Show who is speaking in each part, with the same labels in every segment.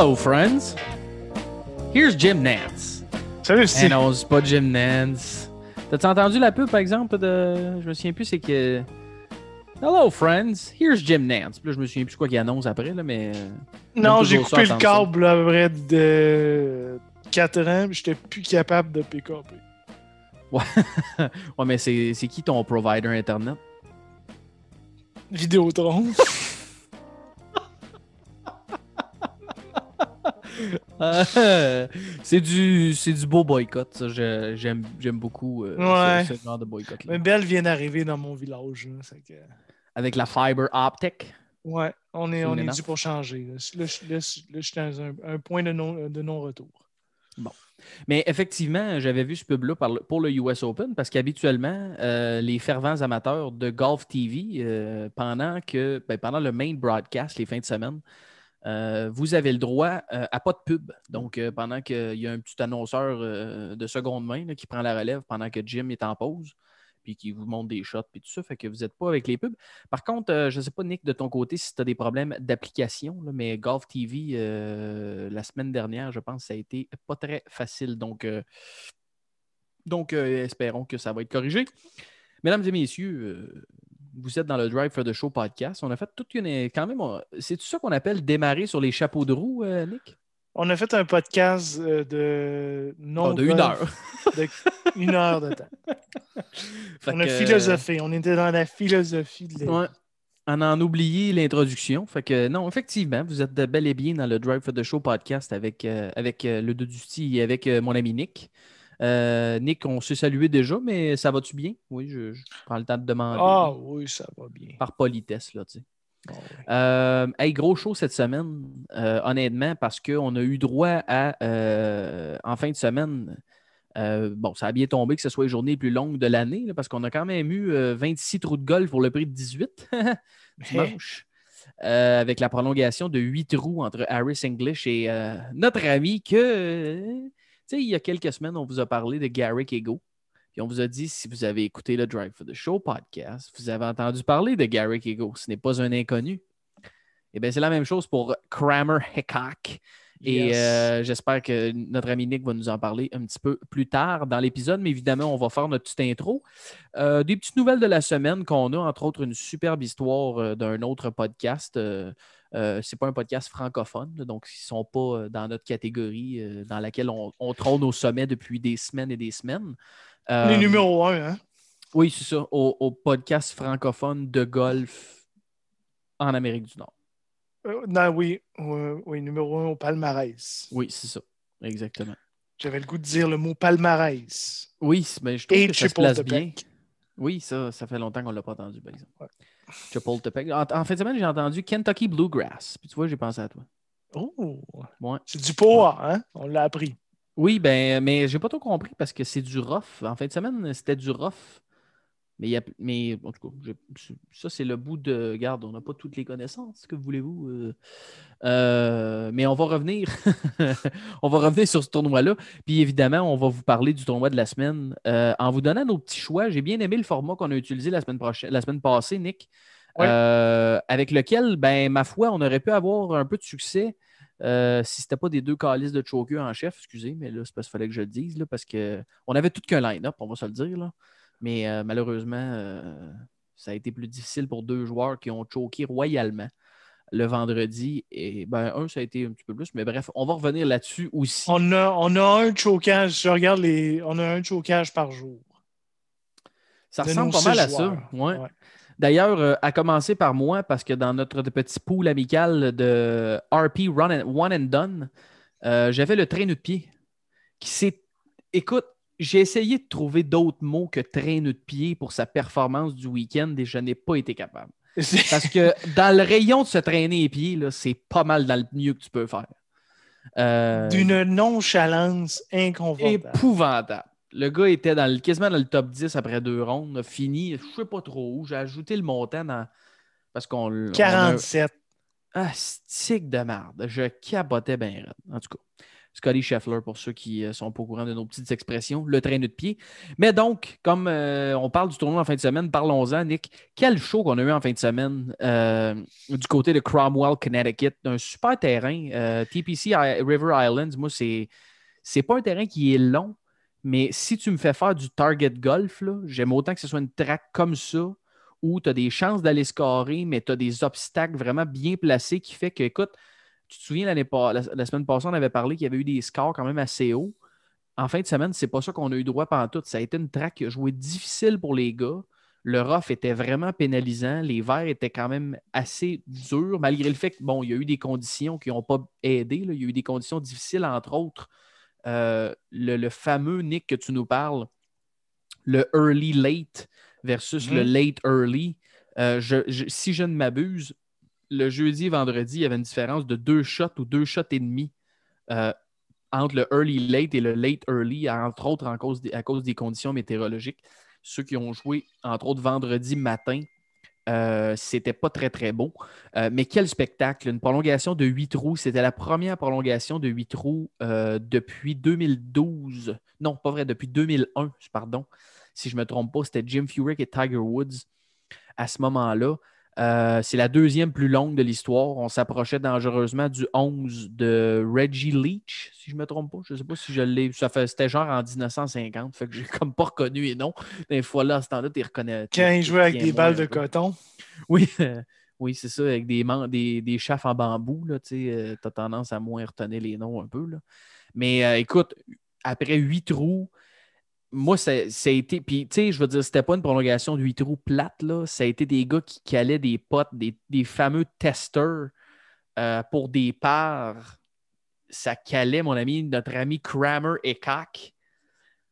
Speaker 1: Hello, friends. Here's Jim Nance.
Speaker 2: Salut,
Speaker 1: Eh
Speaker 2: Steve.
Speaker 1: non, c'est pas Jim Nance. T'as-tu entendu la pub, par exemple, de. Je me souviens plus, c'est que. Hello, friends. Here's Jim Nance. Puis là, je me souviens plus quoi qu'il annonce après, là, mais. euh,
Speaker 2: non, j'ai coupé le câble à près de 4 ans, j'étais plus capable de pick up.
Speaker 1: ouais, mais c'est c'est qui ton provider Internet?
Speaker 2: Vidéotron.
Speaker 1: Euh, c'est du, c'est du beau boycott, ça. Je- J'aime j'aime beaucoup euh,
Speaker 2: Ouais.
Speaker 1: ce, ce genre de boycott-là.
Speaker 2: Mais Belle vient d'arriver dans mon village. que-
Speaker 1: Avec la fiber optic.
Speaker 2: Ouais, on est, on est dû pour changer. Là, je- là, je- là, je suis dans un, un point de non- de non-retour.
Speaker 1: Mais effectivement, j'avais vu ce pub-là pour le US Open parce qu'habituellement, euh, les fervents amateurs de Golf TV, euh, pendant, que, ben, pendant le main broadcast, les fins de semaine, euh, vous avez le droit euh, à pas de pub. Donc, euh, pendant qu'il y a un petit annonceur de seconde main qui prend la relève pendant que Jim est en pause, puis qui vous montre des shots, puis tout ça, fait que vous n'êtes pas avec les pubs. Par contre, je ne sais pas, Nick, de ton côté, si tu as des problèmes d'application, mais Golf TV, la semaine dernière, je pense, ça a été pas très facile. Donc, donc espérons que ça va être corrigé. Mesdames et messieurs, vous êtes dans le Drive for the Show podcast. On a fait toute une. Quand même, on- c'est tout ça qu'on appelle démarrer sur les chapeaux de roue, euh, Nick?
Speaker 2: On a fait un podcast euh, de non
Speaker 1: Ah, de une heure.
Speaker 2: de une heure de temps.
Speaker 1: Fait
Speaker 2: on a philosophé. On était dans la philosophie de
Speaker 1: Ouais. On en a oublié l'introduction. Fait que non, effectivement, vous êtes bel et bien dans le Drive for the Show podcast avec, euh, avec le et avec mon ami Nick. Euh, Nick, on s'est salué déjà, mais ça va-tu bien? Oui, je, je prends le temps de demander.
Speaker 2: Ah oui, ça va bien.
Speaker 1: Par politesse, là, tu sais.
Speaker 2: Ah.
Speaker 1: Euh, hey, gros show cette semaine, euh, honnêtement, parce qu'on a eu droit à, en fin de semaine, bon, ça a bien tombé que ce soit les journées les plus longues de l'année, parce qu'on a quand même eu euh, 26 trous de golf pour le prix de 18 dimanche, euh, avec la prolongation de 8 trous entre Harris English et euh, notre ami que, euh, sais, il y a quelques semaines, on vous a parlé de Garrick Ego. Puis on vous a dit, si vous avez écouté le Drive for the Show podcast, vous avez entendu parler de Garrick Ego. Ce n'est pas un inconnu. Eh bien, c'est la même chose pour Kramer Hickok. Et
Speaker 2: Yes.
Speaker 1: euh, j'espère que notre ami Nick va nous en parler un petit peu plus tard dans l'épisode, mais évidemment, on va faire notre petite intro. Euh, des petites nouvelles de la semaine qu'on a, entre autres, une superbe histoire euh, d'un autre podcast. Euh, euh, c'est pas un podcast francophone, donc ils ne sont pas euh, dans notre catégorie euh, dans laquelle on, on trône au sommet depuis des semaines et des semaines.
Speaker 2: Les
Speaker 1: Euh,
Speaker 2: numéro un, hein?
Speaker 1: Oui, c'est ça, au, au podcast francophone de golf en Amérique du Nord.
Speaker 2: Euh, non, oui, oui, numéro un au palmarès.
Speaker 1: Oui, c'est ça, exactement.
Speaker 2: J'avais le goût de dire le mot palmarès.
Speaker 1: Oui, mais je trouve
Speaker 2: Et
Speaker 1: que ça se place bien. Oui, ça, ça fait longtemps qu'on ne l'a pas entendu, par exemple.
Speaker 2: Ouais.
Speaker 1: Peck. En, en fin de semaine, j'ai entendu Kentucky Bluegrass. Puis tu vois, j'ai pensé à toi.
Speaker 2: Oh!
Speaker 1: Ouais.
Speaker 2: C'est du poids, hein? On l'a appris.
Speaker 1: Oui, ben, mais j'ai pas trop compris parce que c'est du rough. En fin de semaine, c'était du rough. Mais, il y a, mais en tout cas, ça, c'est le bout de. Garde, on n'a pas toutes les connaissances. Que voulez-vous? euh, euh, mais on va revenir. on va revenir sur ce tournoi-là. Puis évidemment, on va vous parler du tournoi de la semaine euh, en vous donnant nos petits choix. J'ai bien aimé le format qu'on a utilisé la semaine, prochaine, la semaine passée, Nick.
Speaker 2: Ouais.
Speaker 1: avec lequel, ben, ma foi, on aurait pu avoir un peu de succès euh, si c'était pas des deux calices de choker en chef, excusez, mais là, c'est parce qu'il fallait que je le dise, là, parce qu'on avait tout qu'un line-up, on va se le dire. Là. Mais euh, malheureusement, euh, ça a été plus difficile pour deux joueurs qui ont choqué royalement le vendredi. Et ben, un, ça a été un petit peu plus, mais bref, on va revenir là-dessus aussi.
Speaker 2: On a, on a un chocage. Je regarde les. On a un chocage par jour.
Speaker 1: Ça ressemble pas mal à ça. Ouais.
Speaker 2: Ouais.
Speaker 1: D'ailleurs, euh, à commencer par moi, parce que dans notre petit pool amical de RP Run and, One and Done, j'avais le traîneau de pied qui s'est. Écoute, j'ai essayé de trouver d'autres mots que traîneau de pied pour sa performance du week-end et je n'ai pas été capable. Parce que dans le rayon de se traîner les pieds, c'est pas mal dans le mieux que tu peux faire. Euh,
Speaker 2: D'une nonchalance inconfortable.
Speaker 1: épouvantable. Le gars était dans le, quasiment dans le top 10 après deux rondes, a fini, je sais pas trop où. J'ai ajouté le montant dans. Parce qu'on. l- on a-
Speaker 2: 47.
Speaker 1: Ah, stick de merde. Je capotais bien raide. En tout cas. Scotty Scheffler, pour ceux qui euh, sont pas au courant de nos petites expressions, le traîneau de pied. Mais donc, comme euh, on parle du tournoi en fin de semaine, parlons-en, Nick. Quel show qu'on a eu en fin de semaine euh, du côté de Cromwell, Connecticut? Un super terrain. TPC River Islands, moi, c'est, c'est pas un terrain qui est long, mais si tu me fais faire du target golf, j'aime autant que ce soit une track comme ça où tu as des chances d'aller scorer, mais tu as des obstacles vraiment bien placés qui fait que, écoute, tu te souviens, l'année la, semaine passée, on avait parlé qu'il y avait eu des scores quand même assez hauts. En fin de semaine, c'est pas ça qu'on a eu droit pendant tout. Ça a été une track qui a joué difficile pour les gars. Le rough était vraiment pénalisant. Les verts étaient quand même assez durs, malgré le fait qu'il bon, y a eu des conditions qui n'ont pas aidé. Il y a eu des conditions difficiles, entre autres. Euh, le, fameux Nick que tu nous parles, le early late versus le mhm. late early. Euh, si je ne m'abuse, le jeudi vendredi, il y avait une différence de deux shots ou deux shots et demi euh, entre le early late et le late early, entre autres à cause des conditions météorologiques. Ceux qui ont joué, entre autres, vendredi matin, euh, c'était pas très, très beau. Euh, mais quel spectacle! Une prolongation de huit trous. C'était la première prolongation de huit trous depuis 2012. Non, pas vrai, depuis 2001, pardon. Si je ne me trompe pas, c'était Jim Furyk et Tiger Woods à ce moment-là. Euh, c'est la deuxième plus longue de l'histoire. On s'approchait dangereusement du 11 de Reggie Leach, si je ne me trompe pas. Je ne sais pas si je l'ai. C'était genre en 1950. Fait que j'ai comme pas reconnu et non. Des fois là, à ce temps-là, tu reconnais.
Speaker 2: Quand il jouait avec des balles de coton.
Speaker 1: Oui, oui c'est ça, avec des, des, des chaffes en bambou. Tu euh, as tendance à moins retenir les noms un peu. Là. Mais euh, écoute, après huit trous, moi, ça, a été. Puis, tu sais, je veux dire, c'était pas une prolongation de 8 trous plate, là. Ça a été des gars qui calaient des potes, des, fameux testeurs euh, pour des parts. Ça calait, mon ami, notre ami Kramer Eckach,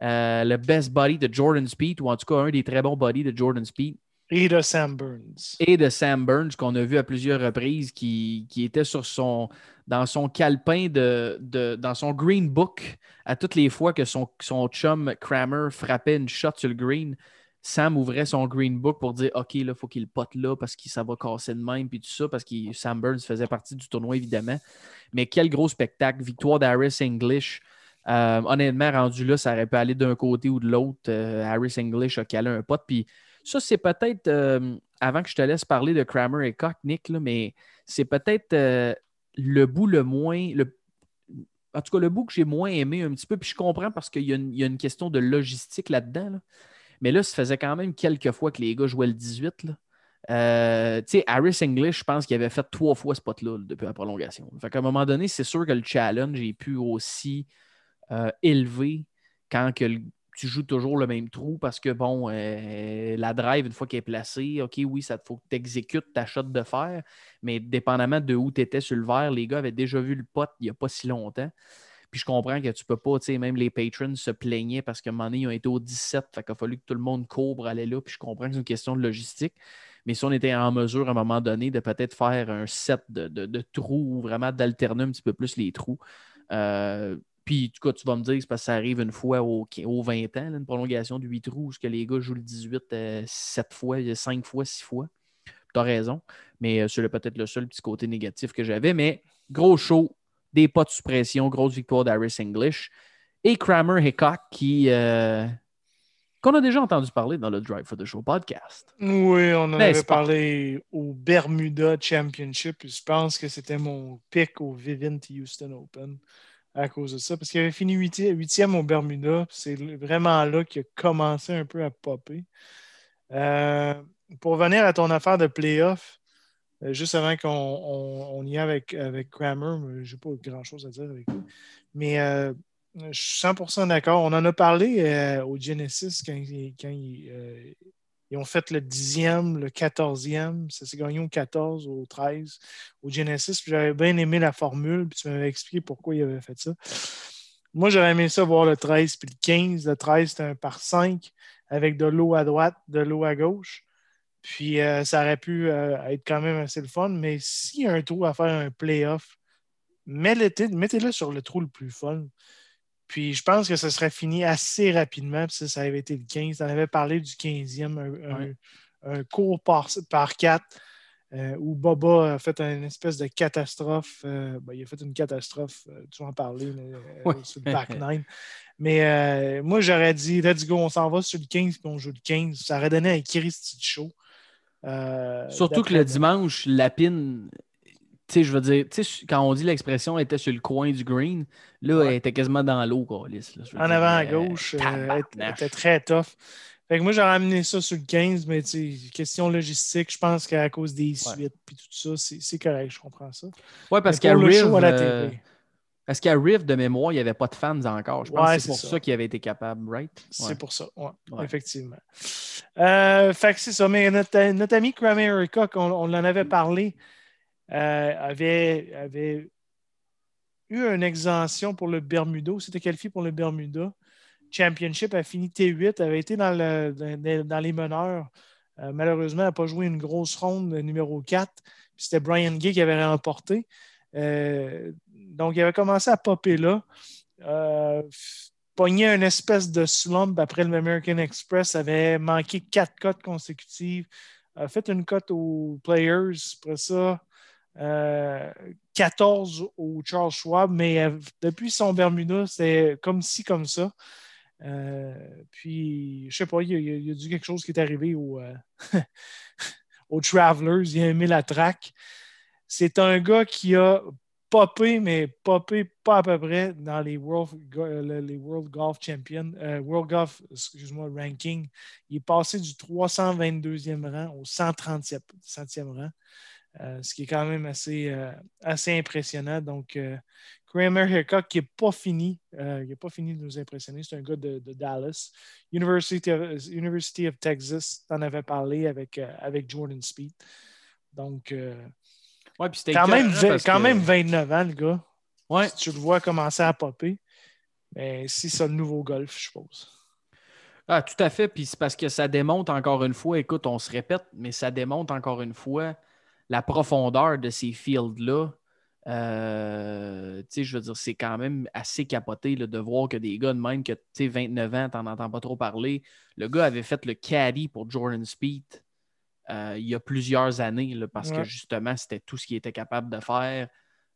Speaker 1: euh, le best body de Jordan Speed, ou en tout cas un des très bons bodies de Jordan Speed.
Speaker 2: Et de Sam Burns.
Speaker 1: Et de Sam Burns, qu'on a vu à plusieurs reprises, qui, qui était sur son, dans son calepin, de, dans son green book, à toutes les fois que son, son chum Kramer frappait une shot sur le green, Sam ouvrait son green book pour dire OK, là, il faut qu'il pote là parce que ça va casser de même, puis tout ça, parce que Sam Burns faisait partie du tournoi, évidemment. Mais quel gros spectacle. Victoire d'Harris English. Euh, honnêtement, rendu là, ça aurait pu aller d'un côté ou de l'autre. Euh, Harris English a calé un pote. Puis ça, c'est peut-être, euh, avant que je te laisse parler de Kramer et Cock, Nick, mais c'est peut-être le bout le moins. Le, en tout cas, le bout que j'ai moins aimé un petit peu, puis je comprends parce qu'il y, a une question de logistique là-dedans. Mais là, ça faisait quand même quelques fois que les gars jouaient le 18. Là. Euh, tu sais, Harris English, je pense qu'il avait fait trois fois ce pot-là depuis la prolongation. Fait qu'à un moment donné, c'est sûr que le challenge est pu aussi euh, élevé quand que le, tu joues toujours le même trou parce que, bon, euh, la drive, une fois qu'elle est placée, OK, oui, ça faut que tu exécutes ta shot de fer, mais dépendamment de où tu étais sur le verre, les gars avaient déjà vu le pot il n'y a pas si longtemps. Puis je comprends que tu peux pas, tu sais, même les patrons se plaignaient parce qu'à un moment donné, ils ont été au 17, fait qu'il a fallu que tout le monde court pour aller là. Puis je comprends que c'est une question de logistique. Mais si on était en mesure à un moment donné de peut-être faire un set de, trous ou vraiment d'alterner un petit peu plus les trous, euh, puis, tu vas me dire, c'est parce que ça arrive une fois au, 20 ans, une prolongation de 8 trous, où que les gars jouent le 18 7 euh, fois, 5 fois, 6 fois. Tu as raison, mais euh, c'est peut-être le seul petit côté négatif que j'avais. Mais gros show, des pas de suppression, grosse victoire d'Aris English. Et Kramer Hickok qui. Euh, qu'on a déjà entendu parler dans le Drive for the Show podcast.
Speaker 2: Oui, on en avait parlé au Bermuda Championship. Je pense que c'était mon pick au Vivint Houston Open à cause de ça. Parce qu'il avait fini huitième au Bermuda. C'est vraiment là qu'il a commencé un peu à popper. Euh, pour venir à ton affaire de playoff, euh, juste avant qu'on y aille avec, avec Kramer, je n'ai pas grand-chose à dire avec lui. Mais euh, je suis 100% d'accord. On en a parlé au Genesis quand il, ils ont fait le 10e, le 14e. Ça s'est gagné au 14, au 13, au Genesis. J'avais bien aimé la formule, puis tu m'avais expliqué pourquoi ils avaient fait ça. Moi, j'aurais aimé ça voir le 13 puis le 15. Le 13, c'était un par 5 avec de l'eau à droite, de l'eau à gauche. Puis euh, ça aurait pu euh, être quand même assez le fun. Mais s'il y a un trou à faire un playoff, mettez-le sur le trou le plus fun. Puis je pense que ça serait fini assez rapidement. Puis ça, ça avait été le 15. On avait parlé du 15e, un, cours par, par 4 euh, où Boba a fait une espèce de catastrophe. Ben, il a fait une catastrophe, tu vas en parler, sur le back nine. Mais moi, j'aurais dit, let's go, on s'en va sur le 15 puis on joue le 15. Ça aurait donné un Christy Show.
Speaker 1: Surtout que le dimanche, Lapine sais, je veux dire, quand on dit l'expression était sur le coin du green, là, elle était quasiment dans l'eau,
Speaker 2: En avant à gauche, elle était très tough. Fait que moi, j'aurais amené ça sur le 15, mais question logistique, je pense qu'à cause des suites et tout ça, c'est correct, je comprends ça.
Speaker 1: Oui, parce qu'à Riv, euh, parce qu'à de mémoire, il n'y avait pas de fans encore. Je pense que c'est pour ça, qu'il avait été capable, right?
Speaker 2: C'est pour ça, oui, effectivement. Euh, fait que c'est ça, mais notre, notre ami Kramer on, on en avait parlé. Euh, avait, eu une exemption pour le Bermuda, c'était qualifié pour le Bermuda. Championship a fini T8, avait été dans, dans, les meneurs. Euh, malheureusement, n'a pas joué une grosse ronde numéro 4. C'était Brian Gay qui avait remporté. Euh, donc, il avait commencé à popper là. Euh, pogné une espèce de slump après le American Express, avait manqué quatre cotes consécutives, a fait une cote aux Players. Après ça, 14 euh, au Charles Schwab, mais euh, depuis son Bermuda, c'est comme ci, comme ça. Euh, puis, je sais pas, il y, a, dû quelque chose qui est arrivé au, aux Travelers. Il a aimé la track. C'est un gars qui a popé, mais popé pas à peu près dans les World, les World Golf Champions, World Golf, excuse-moi, ranking. Il est passé du 322e rang au 130e rang. Euh, ce qui est quand même assez, euh, assez impressionnant. Donc, euh, Kramer Hickok, qui n'est pas fini, il n'est pas fini de nous impressionner. C'est un gars de, Dallas. University of, University of Texas, tu en avais parlé avec, avec Jordan Speed. Donc,
Speaker 1: ouais,
Speaker 2: quand, même, quand même 29 ans, le gars. Ouais. tu le vois commencer à popper. Mais si c'est un nouveau golf, je suppose.
Speaker 1: Ah, tout à fait. Puis c'est parce que ça démontre encore une fois, écoute, on se répète, mais ça démontre encore une fois la profondeur de ces fields-là, euh, je veux dire, c'est quand même assez capoté de voir que des gars de même que 29 ans, t'en entends pas trop parler. Le gars avait fait le caddy pour Jordan Speed euh, il y a plusieurs années parce que justement, c'était tout ce qu'il était capable de faire.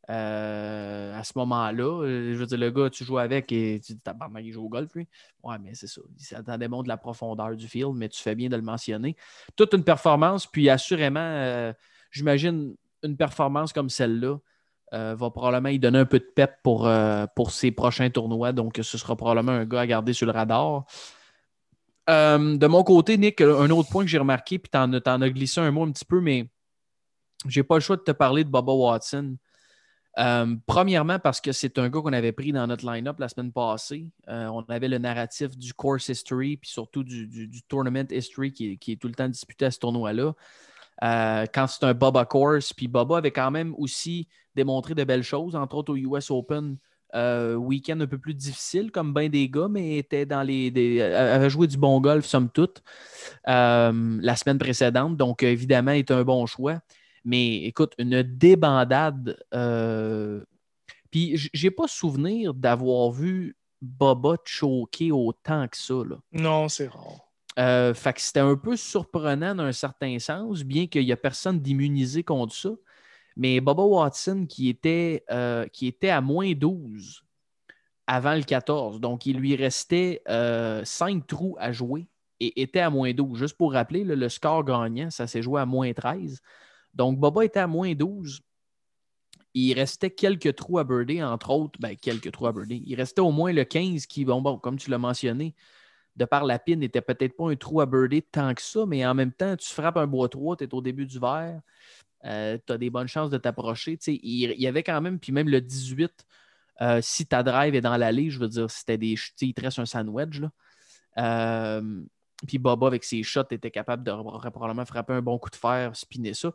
Speaker 1: Euh, à ce moment-là, je veux dire, le gars, tu joues avec et tu dis, il joue au golf, lui. Ouais, mais c'est ça. Ça démontre la profondeur du field, mais tu fais bien de le mentionner. Toute une performance, puis assurément, j'imagine une performance comme celle-là euh, va probablement y donner un peu de pep pour, euh, pour ses prochains tournois. Donc, ce sera probablement un gars à garder sur le radar. Euh, de mon côté, Nick, un autre point que j'ai remarqué, puis tu en, as glissé un mot un petit peu, mais j'ai pas le choix de te parler de Baba Watson. premièrement, parce que c'est un gars qu'on avait pris dans notre line-up la semaine passée. on avait le narratif du course history, puis surtout du, tournament history qui est, tout le temps disputé à ce tournoi-là. Euh, quand c'est un Boba Course. Puis Boba avait quand même aussi démontré de belles choses, entre autres au US Open. Euh, week-end un peu plus difficile, comme bien des gars, mais était dans les, avait joué du bon golf, somme toute, euh, la semaine précédente. Donc, évidemment, est un bon choix. Mais écoute, une débandade. Puis, j'ai pas souvenir d'avoir vu Boba choquer autant que ça.
Speaker 2: Non, c'est rare.
Speaker 1: Euh, fait que c'était un peu surprenant dans un certain sens, bien qu'il n'y a personne d'immunisé contre ça. Mais Boba Watson, qui était, euh, qui était à moins 12 avant le 14, donc il lui restait euh, 5 trous à jouer et était à moins 12. Juste pour rappeler, le score gagnant, ça s'est joué à moins 13. Donc Boba était à moins 12. Il restait quelques trous à birder, entre autres, ben, quelques trous à birder. Il restait au moins le 15 qui, bon, bon comme tu l'as mentionné, de par la pine, n'était peut-être pas un trou à birder tant que ça, mais en même temps, tu frappes un bois 3, tu es au début du verre, euh, tu as des bonnes chances de t'approcher. Il, il y avait quand même, puis même le 18, euh, si ta drive est dans l'allée, je veux dire, c'était des. Il te reste un sandwich. Là. Euh, puis Boba, avec ses shots, était capable de probablement frapper un bon coup de fer, spinner ça.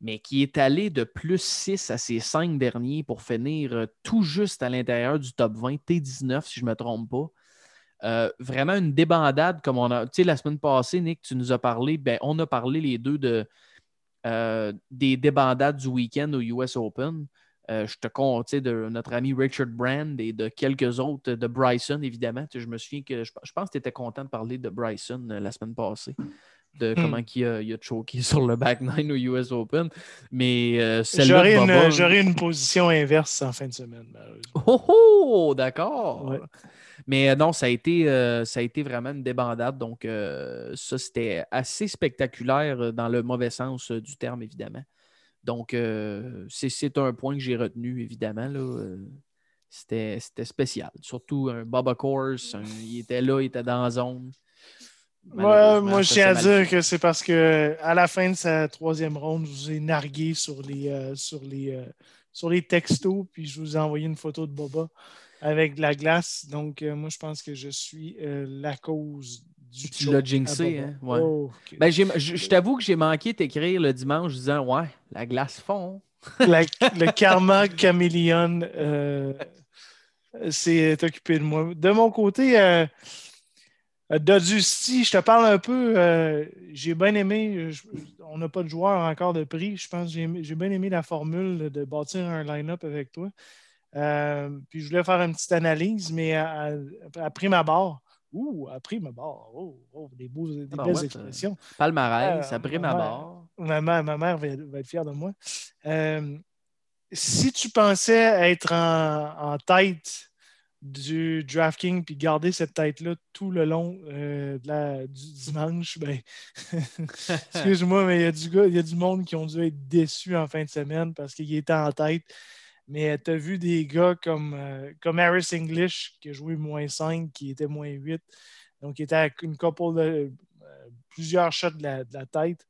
Speaker 1: Mais qui est allé de plus 6 à ses 5 derniers pour finir tout juste à l'intérieur du top 20, T19, si je ne me trompe pas. Euh, vraiment une débandade comme on a. Tu sais, la semaine passée, Nick, tu nous as parlé, ben, on a parlé les deux de, euh, des débandades du week-end au US Open. Euh, je te compte de notre ami Richard Brand et de quelques autres, de Bryson, évidemment. je me souviens que je, pense que tu étais content de parler de Bryson la semaine passée. De hmm. comment il a, il a choqué sur le back nine au US Open. Mais euh,
Speaker 2: J'aurais une, une, position inverse en fin de semaine,
Speaker 1: Oh, oh d'accord! Mais euh, non, ça a, été, euh, ça a été vraiment une débandade. Donc, ça, c'était assez spectaculaire dans le mauvais sens du terme, évidemment. Donc, c'est un point que j'ai retenu, évidemment. C'était spécial. Surtout un Baba Course, il était là, il était dans la zone.
Speaker 2: Moi, je tiens à dire que c'est parce que à la fin de sa troisième ronde, je vous ai nargué sur les, euh, sur les, euh, sur les textos, puis je vous ai envoyé une photo de Baba avec de la glace. Donc, euh, moi, je pense que je suis la cause du
Speaker 1: Tu l'as jinxé, hein? Ouais. Oh, ben, je, t'avoue que j'ai manqué t'écrire le dimanche disant Ouais, la glace fond.
Speaker 2: le karma caméléon s'est occupé de moi. De mon côté, euh, euh je te parle un peu. Euh, j'ai bien aimé. on n'a pas de joueur encore de prix. Je pense que j'ai bien aimé la formule de bâtir un line-up avec toi. Euh, puis je voulais faire une petite analyse, mais après ma barre. Ouh, après ma barre. Oh, oh, des, beaux, des ah, belles expressions.
Speaker 1: Palmarès, après ma barre.
Speaker 2: Ma, ma, mère va, être fière de moi si tu pensais être en, tête du DraftKings puis garder cette tête-là tout le long euh, du dimanche, ben, excuse-moi, mais il y, a du il y a du monde qui ont dû être déçus en fin de semaine parce qu'il était en tête. Mais tu as vu des gars comme, euh, comme Harris English qui a joué moins 5, qui était moins 8. Donc, il était avec une couple de euh, plusieurs shots de la tête.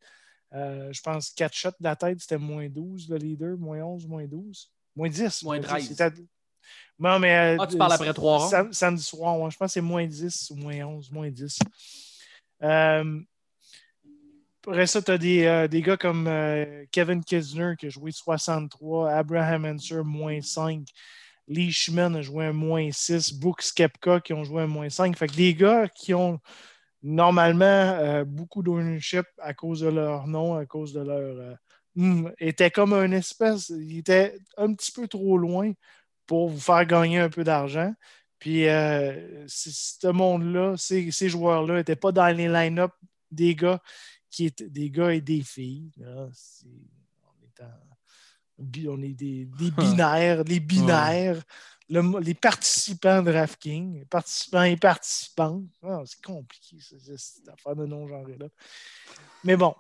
Speaker 2: Euh, je pense 4 shots de la tête, c'était moins 12, le leader, moins 11, moins 12. Moins 10.
Speaker 1: Moins 13.
Speaker 2: Non, mais, euh,
Speaker 1: ah, tu parles après 3 rondes?
Speaker 2: samedi soir, je pense que c'est moins 10 ou moins 11, moins 10. Euh, après ça, tu as des, des, gars comme Kevin Kisner qui a joué 63, Abraham Anser, moins 5. Lee Schman a joué un moins 6, Brooks Kepka qui ont joué un moins 5. Fait que des gars qui ont normalement euh, beaucoup d'ownership à cause de leur nom, à cause de leur. Euh, hmm, était comme un espèce. Il était un petit peu trop loin pour vous faire gagner un peu d'argent. Puis euh, ce monde-là, ces, joueurs-là n'étaient pas dans les line-up des gars qui étaient des gars et des filles. on, est des, binaires, les binaires les participants de DraftKings, participants et participantes. Ah, c'est compliqué, cette affaire de non-genre-là. Mais bon,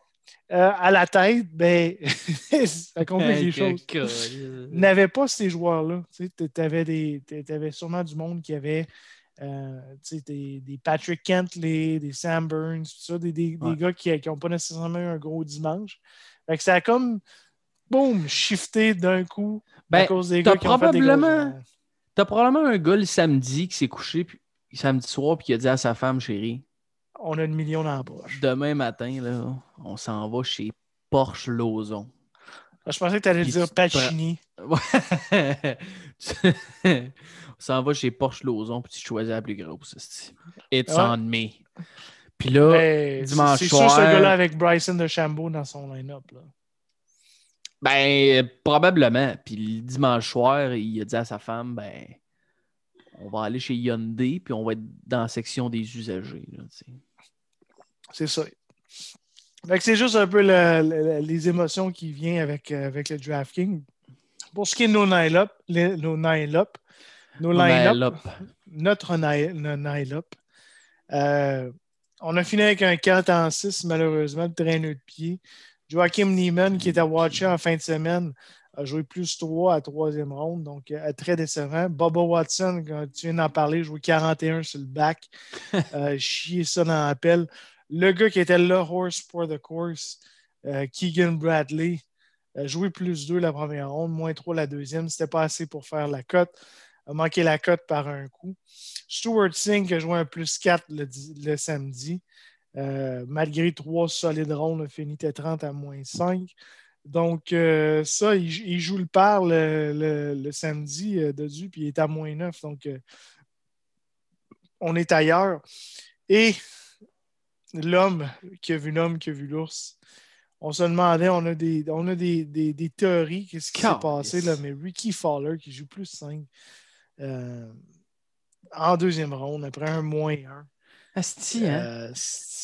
Speaker 2: euh, à la tête, ben, ça complique les choses. N'avait pas ces joueurs-là. Tu avais, sûrement du monde qui avait euh, des, des, Patrick Kentley, des Sam Burns, tout ça, des, des, gars qui n'ont pas nécessairement eu un gros dimanche. Fait que ça a comme, boum, shifté d'un coup
Speaker 1: à ben, cause des gars qui ont fait des gros T'as probablement un gars le samedi qui s'est couché puis, samedi soir puis qui a dit à sa femme, chérie.
Speaker 2: On a une million dans la poche.
Speaker 1: Demain matin, là, on s'en va chez Porsche Lozon.
Speaker 2: Ah, je pensais que tu allais dire Pacini.
Speaker 1: Ouais. on s'en va chez Porsche Lozon puis tu choisis la plus grosse. It's on me. Puis là, ben, dimanche soir. C'est sûr
Speaker 2: ce gars-là avec Bryson de Chambeau dans son line-up.
Speaker 1: Ben, probablement. Puis le dimanche soir, il a dit à sa femme, ben, on va aller chez Hyundai, puis on va être dans la section des usagers.
Speaker 2: C'est ça. C'est juste un peu les émotions qui viennent avec, euh, avec le DraftKings. Pour ce qui est de nos line-up, nos line-up, nos notre line-up, euh, on a fini avec un 4 en 6, malheureusement, de traîneur de pied. Joachim Neiman, qui était watché en fin de semaine, a joué plus 3 à troisième ronde, donc euh, très décevant. Bobo Watson, quand tu viens d'en parler, joué 41 sur le back. euh, chier ça dans l'appel. Le gars qui était le horse pour the course, euh, Keegan Bradley, a joué plus 2 la première ronde, moins 3 la deuxième. C'était pas assez pour faire la cote. A manqué la cote par un coup. Stuart Singh a joué un plus 4 le samedi. Euh, malgré trois solides rondes, a fini 30 à moins 5. Donc, euh, ça, il, joue le par le, samedi euh, de du, puis il est à moins 9. Donc, on est ailleurs. Et l'homme qui a vu l'homme, qui a vu l'ours, on se demandait, on a des, on a des, des, théories, qu'est-ce qui s'est passé, là, mais Ricky Fowler qui joue plus 5 en deuxième ronde après un moins 1.
Speaker 1: Asti, hein? Euh,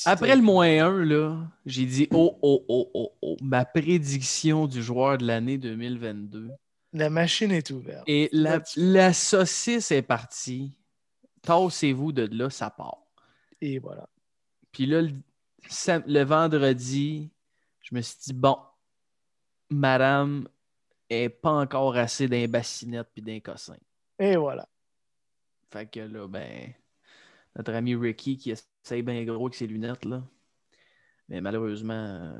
Speaker 1: Après le moins 1, là, j'ai dit oh, oh, oh, oh, oh, ma prédiction du joueur de l'année 2022.
Speaker 2: La machine est ouverte.
Speaker 1: Et la, la saucisse est partie. Tassez-vous de là, ça part.
Speaker 2: Et voilà.
Speaker 1: Puis là, le, le vendredi, je me suis dit, bon, madame est pas encore assez d'un bassinet puis d'un cossin.
Speaker 2: Et voilà.
Speaker 1: Fait que là, ben, notre ami Ricky qui essaye bien gros avec ses lunettes, là. Mais malheureusement, euh,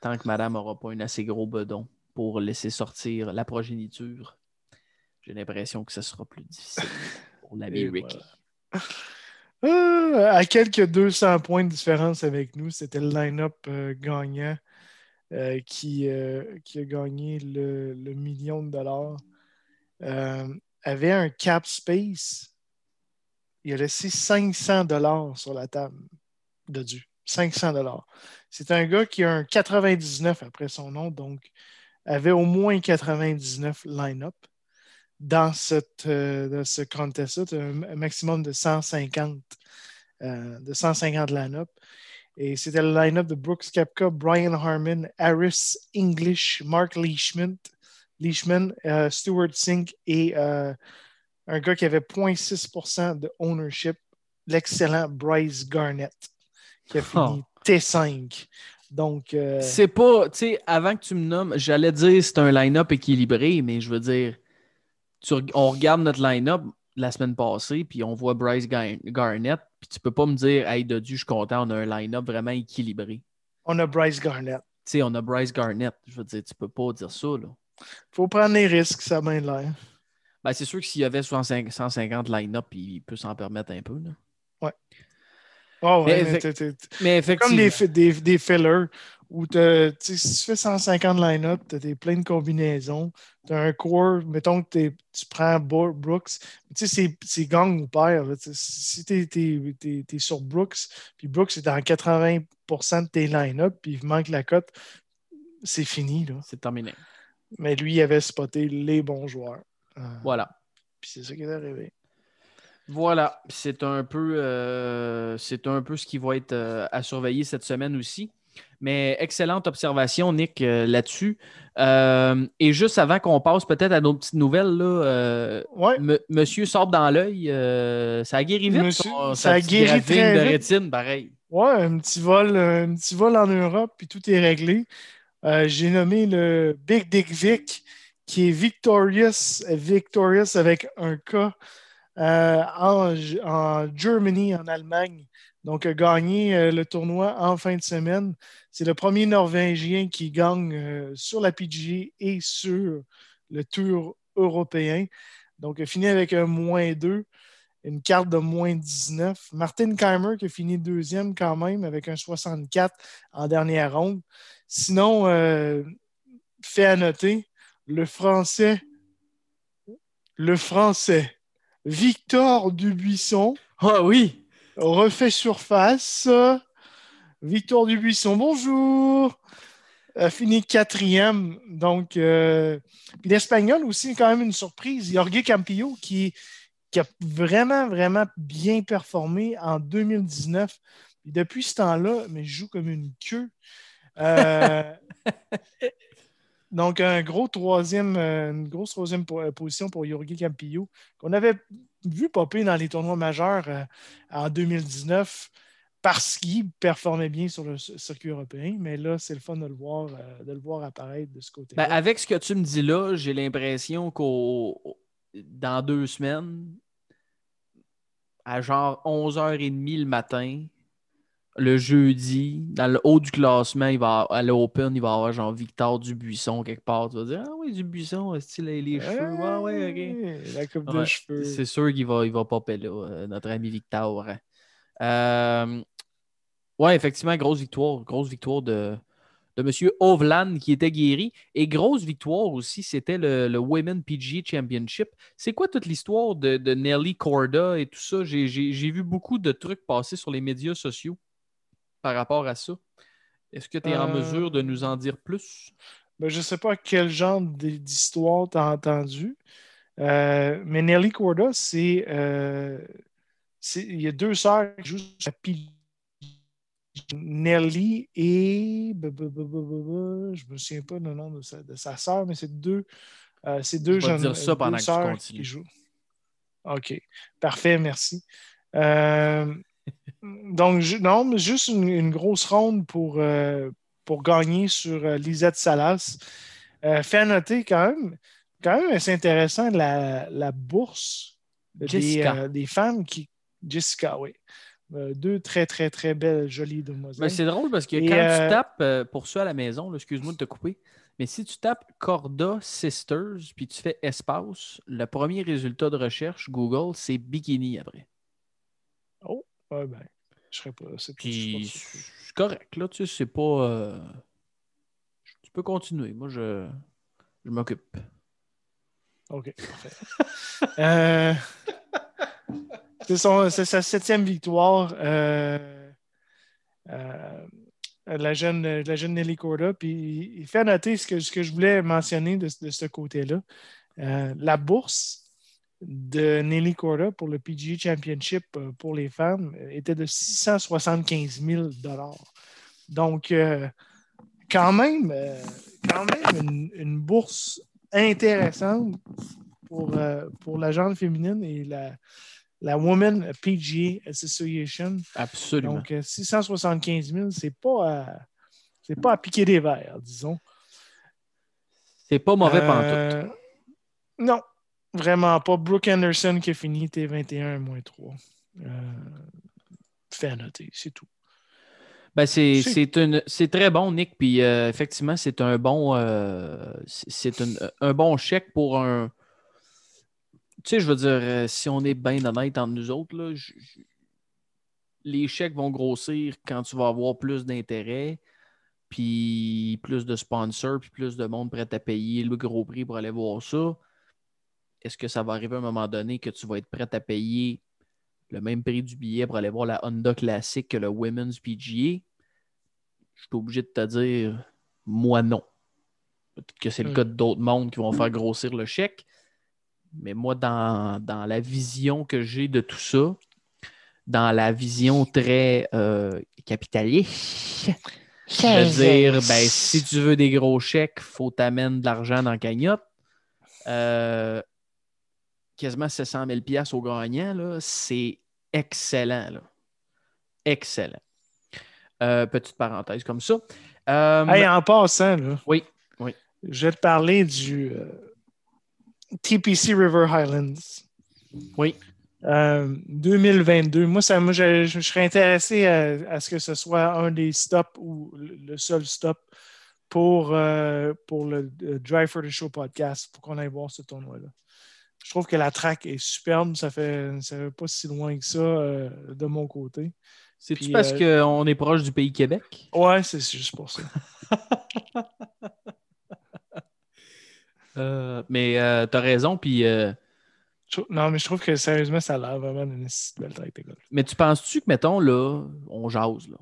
Speaker 1: tant que madame n'aura pas un assez gros bedon pour laisser sortir la progéniture, j'ai l'impression que ce sera plus difficile pour l'ami Ricky.
Speaker 2: Ah, à quelques 200 points de différence avec nous, c'était le line-up euh, gagnant euh, qui, qui, a gagné le, le million de dollars. avait un cap space il a laissé 500 dollars sur la table de Dieu. 500 dollars. C'est un gars qui a un 99 après son nom, donc avait au moins 99 line-up dans, cette, euh, ce contest-là, un maximum de 150, euh, de 150 line-up. Et c'était le line-up de Brooks Kepka, Brian Harmon, Harris English, Mark Leishman, Leishman euh, Stuart Sink et un gars qui avait 0.6% de ownership, l'excellent Bryce Garnett, qui a fini oh. T5. Donc. Euh,
Speaker 1: c'est pas, tu sais, avant que tu me nommes, j'allais dire c'est un line-up équilibré, mais je veux dire, on regarde notre line-up la semaine passée, puis on voit Bryce Garnett, puis tu peux pas me dire, hey, de Dieu, je suis content, on a un line-up vraiment équilibré.
Speaker 2: On a Bryce Garnett.
Speaker 1: Tu sais, on a Bryce Garnett. Je veux dire, tu peux pas dire ça, là.
Speaker 2: Faut prendre les risques, ça m'a l'air.
Speaker 1: Ben, c'est sûr que s'il y avait 150 line-up, il peut s'en permettre un peu. Là.
Speaker 2: Ouais. Oh, ouais, mais, effectivement. Comme des, des, des fillers où si tu fais 150 line-up, tu as plein de combinaisons. Tu as un core, mettons que tu prends Brooks. Tu sais, c'est gang ou père. Si tu es, sur Brooks, puis Brooks est dans 80% de tes line-up, puis il manque la cote, c'est fini.
Speaker 1: C'est terminé.
Speaker 2: Mais lui, il avait spoté les bons joueurs.
Speaker 1: Euh, voilà.
Speaker 2: Puis c'est ça qui est arrivé.
Speaker 1: Voilà, c'est un peu, euh, c'est un peu ce qui va être euh, à surveiller cette semaine aussi. Mais excellente observation, Nick, là-dessus. et juste avant qu'on passe peut-être à nos petites nouvelles, là, monsieur sort dans l'œil. ça a guéri vite.
Speaker 2: ça a guéri très
Speaker 1: de rétine, pareil.
Speaker 2: Ouais, un petit vol, un petit vol en Europe, puis tout est réglé. J'ai nommé le Big Dick Vic qui est victorious, victorious avec un cas euh, en, en, Germany, en Allemagne. Donc, a gagné euh, le tournoi en fin de semaine. C'est le premier Norvégien qui gagne euh, sur la PGA et sur le Tour européen. Donc, a fini avec un moins 2, une carte de moins 19. Martin Keimer qui a fini deuxième quand même avec un 64 en dernière ronde. Sinon, fait à noter, le français, le français Victor Dubuisson.
Speaker 1: Ah oui.
Speaker 2: Refait surface. Victor Dubuisson, bonjour. A fini quatrième. Donc, euh, l'espagnol aussi, quand même une surprise. Jorge Campillo qui, qui a vraiment, vraiment bien performé en 2019. depuis ce temps-là, mais je joue comme une queue. Euh, Donc, un gros troisième, euh, une grosse troisième euh, position pour Yorgi Campillo, qu'on avait vu popper dans les tournois majeurs euh, en 2019 parce qu'il performait bien sur le circuit européen. Mais là, c'est le fun de le voir, de le voir apparaître de ce côté-là.
Speaker 1: Ben, avec ce que tu me dis là, j'ai l'impression qu'au dans deux semaines, à genre 11h30 le matin, le jeudi, dans le haut du classement, il va à l'Open, il va avoir genre Victor Dubuisson quelque part. Tu vas dire Ah oui, Dubuisson, style les, les cheveux? Ah ouais, ok.
Speaker 2: La coupe de cheveux.
Speaker 1: C'est sûr qu'il va, il va popper là, euh, notre ami Victor. Euh, ouais, effectivement, grosse victoire. Grosse victoire de, de M. Ovlan qui était guéri. Et grosse victoire aussi, c'était le, le Women PGA Championship. C'est quoi toute l'histoire de, de, Nelly Corda et tout ça? J'ai vu beaucoup de trucs passer sur les médias sociaux par rapport à ça? Est-ce que tu es en euh, mesure de nous en dire plus?
Speaker 2: Ben, je ne sais pas quel genre d'histoire tu as entendu, euh, mais Nelly Corda, c'est euh, il y a deux sœurs qui jouent sur Nelly et. Je me souviens pas du nom de sa, de sa sœur, mais c'est deux, euh, c'est deux jeunes
Speaker 1: dire ça pendant
Speaker 2: deux
Speaker 1: que tu
Speaker 2: qui jouent. OK. Parfait, merci. Euh, donc, non, mais juste une, grosse ronde pour, euh, pour gagner sur Lisette Salas. fait à noter quand même, quand même c'est intéressant la, la bourse des, des femmes qui. Jessica, oui. Euh, deux très, très, très belles, jolies demoiselles.
Speaker 1: Mais c'est drôle parce que quand tu euh, tapes, euh, pour ceux à la maison, excuse-moi de te couper, mais si tu tapes Corda Sisters puis tu fais espace, le premier résultat de recherche Google, c'est bikini après.
Speaker 2: Oh, ouais, ben, je serais pas.
Speaker 1: C'est correct, là, tu sais, c'est pas. Tu peux continuer. Moi, je, je m'occupe.
Speaker 2: OK, parfait. C'est sa septième victoire. Euh, euh, la, jeune, la jeune Nelly Corda. Puis il fait noter ce que, ce que je voulais mentionner de, ce côté-là. Euh, la bourse de Nelly Corda pour le PGA Championship pour les femmes était de 675 000 Donc, quand même, quand même une, bourse intéressante pour, pour la gente féminine et la, la Women PGA Association.
Speaker 1: Absolument.
Speaker 2: Donc, 675 000, c'est pas à, c'est pas à piquer des verres, disons.
Speaker 1: C'est pas mauvais euh, tout.
Speaker 2: Non, vraiment pas. Brooke Anderson qui a fini T21 moins 3. Euh, fait à noter, c'est tout.
Speaker 1: Ben c'est, c'est, très bon, Nick. Puis euh, effectivement, c'est un bon, euh, c'est un, un, bon chèque pour un, tu sais, je veux dire, euh, si on est bien honnête entre nous autres, là, les chèques vont grossir quand tu vas avoir plus d'intérêt, puis plus de sponsors, puis plus de monde prêt à payer le gros prix pour aller voir ça. Est-ce que ça va arriver à un moment donné que tu vas être prêt à payer le même prix du billet pour aller voir la Honda classique que le Women's PGA? Je suis obligé de te dire, moi non. Peut-être que c'est le hmm. cas d'autres mondes qui vont faire grossir le chèque. Mais moi, dans, la vision que j'ai de tout ça, dans la vision très euh, capitaliste, de dire ben, si tu veux des gros chèques, il faut t'amener de l'argent dans la cagnotte. Euh, quasiment 700 000 au gagnant, c'est excellent. Excellent. Euh, petite parenthèse comme ça.
Speaker 2: en passant,
Speaker 1: oui, oui.
Speaker 2: je vais te parler du, TPC River Highlands.
Speaker 1: Oui.
Speaker 2: 2022. Euh, moi, ça, moi je, serais intéressé à, ce que ce soit un des stops ou le seul stop pour, euh, pour le, Drive for the Show podcast pour qu'on aille voir ce tournoi-là. Je trouve que la track est superbe. Ça fait, ça fait pas si loin que ça euh, de mon côté.
Speaker 1: C'est-tu parce qu'on est proche du pays Québec?
Speaker 2: Ouais, c'est juste pour ça.
Speaker 1: Euh, mais euh, tu as raison, puis. Euh,
Speaker 2: non, mais je trouve que sérieusement, ça a l'air vraiment d'une belle golf.
Speaker 1: Mais tu penses-tu que, mettons, là, on jase, là.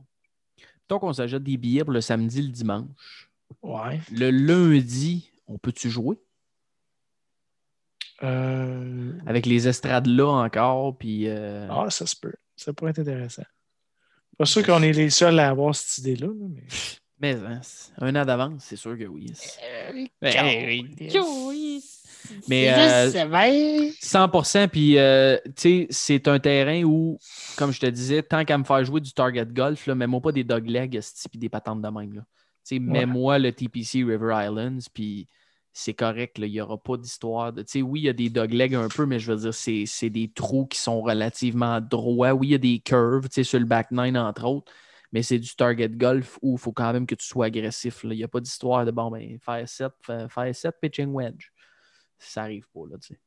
Speaker 1: Mettons qu'on s'achète des billets pour le samedi, le dimanche.
Speaker 2: Ouais.
Speaker 1: Le lundi, on peut-tu jouer?
Speaker 2: Euh...
Speaker 1: Avec les estrades là encore, puis. Ah,
Speaker 2: ça se peut. Ça pourrait être intéressant. Pas sûr qu'on est les seuls à avoir cette idée-là, mais.
Speaker 1: Mais hein, un an d'avance, c'est sûr que oui.
Speaker 2: Euh, ben, oui.
Speaker 1: Mais euh, 100%, puis euh, c'est un terrain où, comme je te disais, tant qu'à me faire jouer du target golf, mets-moi pas des doglegs et des patentes de même. Mets-moi le TPC River Islands, puis c'est correct, il n'y aura pas d'histoire. De... Oui, il y a des doglegs un peu, mais je veux dire, c'est des trous qui sont relativement droits. Oui, il y a des curves sur le back nine, entre autres mais c'est du target golf où il faut quand même que tu sois agressif. Il n'y a pas d'histoire de bon, ben, faire 7, faire 7 pitching wedge. Ça n'arrive pas, là, tu sais.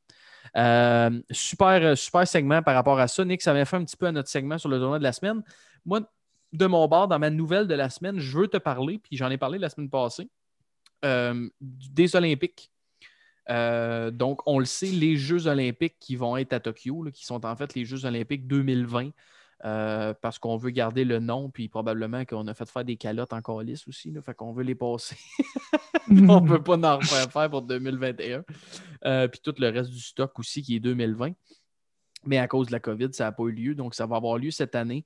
Speaker 1: Euh, super, super segment par rapport à ça. Nick, ça m'a fait un petit peu à notre segment sur le tournoi de la semaine. Moi, de mon bord, dans ma nouvelle de la semaine, je veux te parler, puis j'en ai parlé la semaine passée, euh, des Olympiques. Euh, donc, on le sait, les Jeux olympiques qui vont être à Tokyo, qui sont en fait les Jeux olympiques 2020, euh, parce qu'on veut garder le nom, puis probablement qu'on a fait faire des calottes en calice aussi. Là, fait qu'on veut les passer. on ne peut pas en refaire faire pour 2021. Euh, puis tout le reste du stock aussi qui est 2020. Mais à cause de la COVID, ça n'a pas eu lieu. Donc, ça va avoir lieu cette année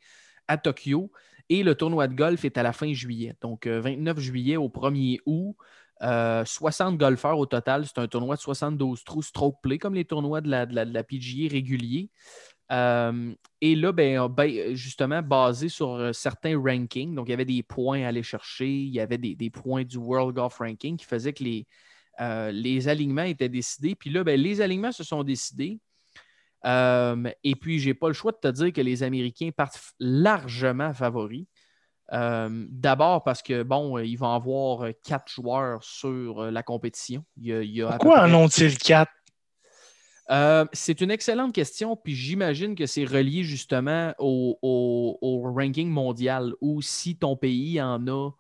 Speaker 1: à Tokyo. Et le tournoi de golf est à la fin juillet. Donc, 29 juillet au 1er août. 60 golfeurs au total. C'est un tournoi de 72 trous stroke play, comme les tournois de la, de PGA réguliers. Euh, et là, ben, ben, justement, basé sur euh, certains rankings, donc il y avait des points à aller chercher, il y avait des, points du World Golf Ranking qui faisaient que les, euh, les alignements étaient décidés. Puis là, ben, les alignements se sont décidés. et puis, je n'ai pas le choix de te dire que les Américains partent largement favoris. D'abord parce que, bon, ils vont avoir quatre joueurs sur la compétition.
Speaker 2: Pourquoi en ont-ils quatre?
Speaker 1: Euh, c'est une excellente question, puis j'imagine que c'est relié justement au, ranking mondial, ou si ton pays en a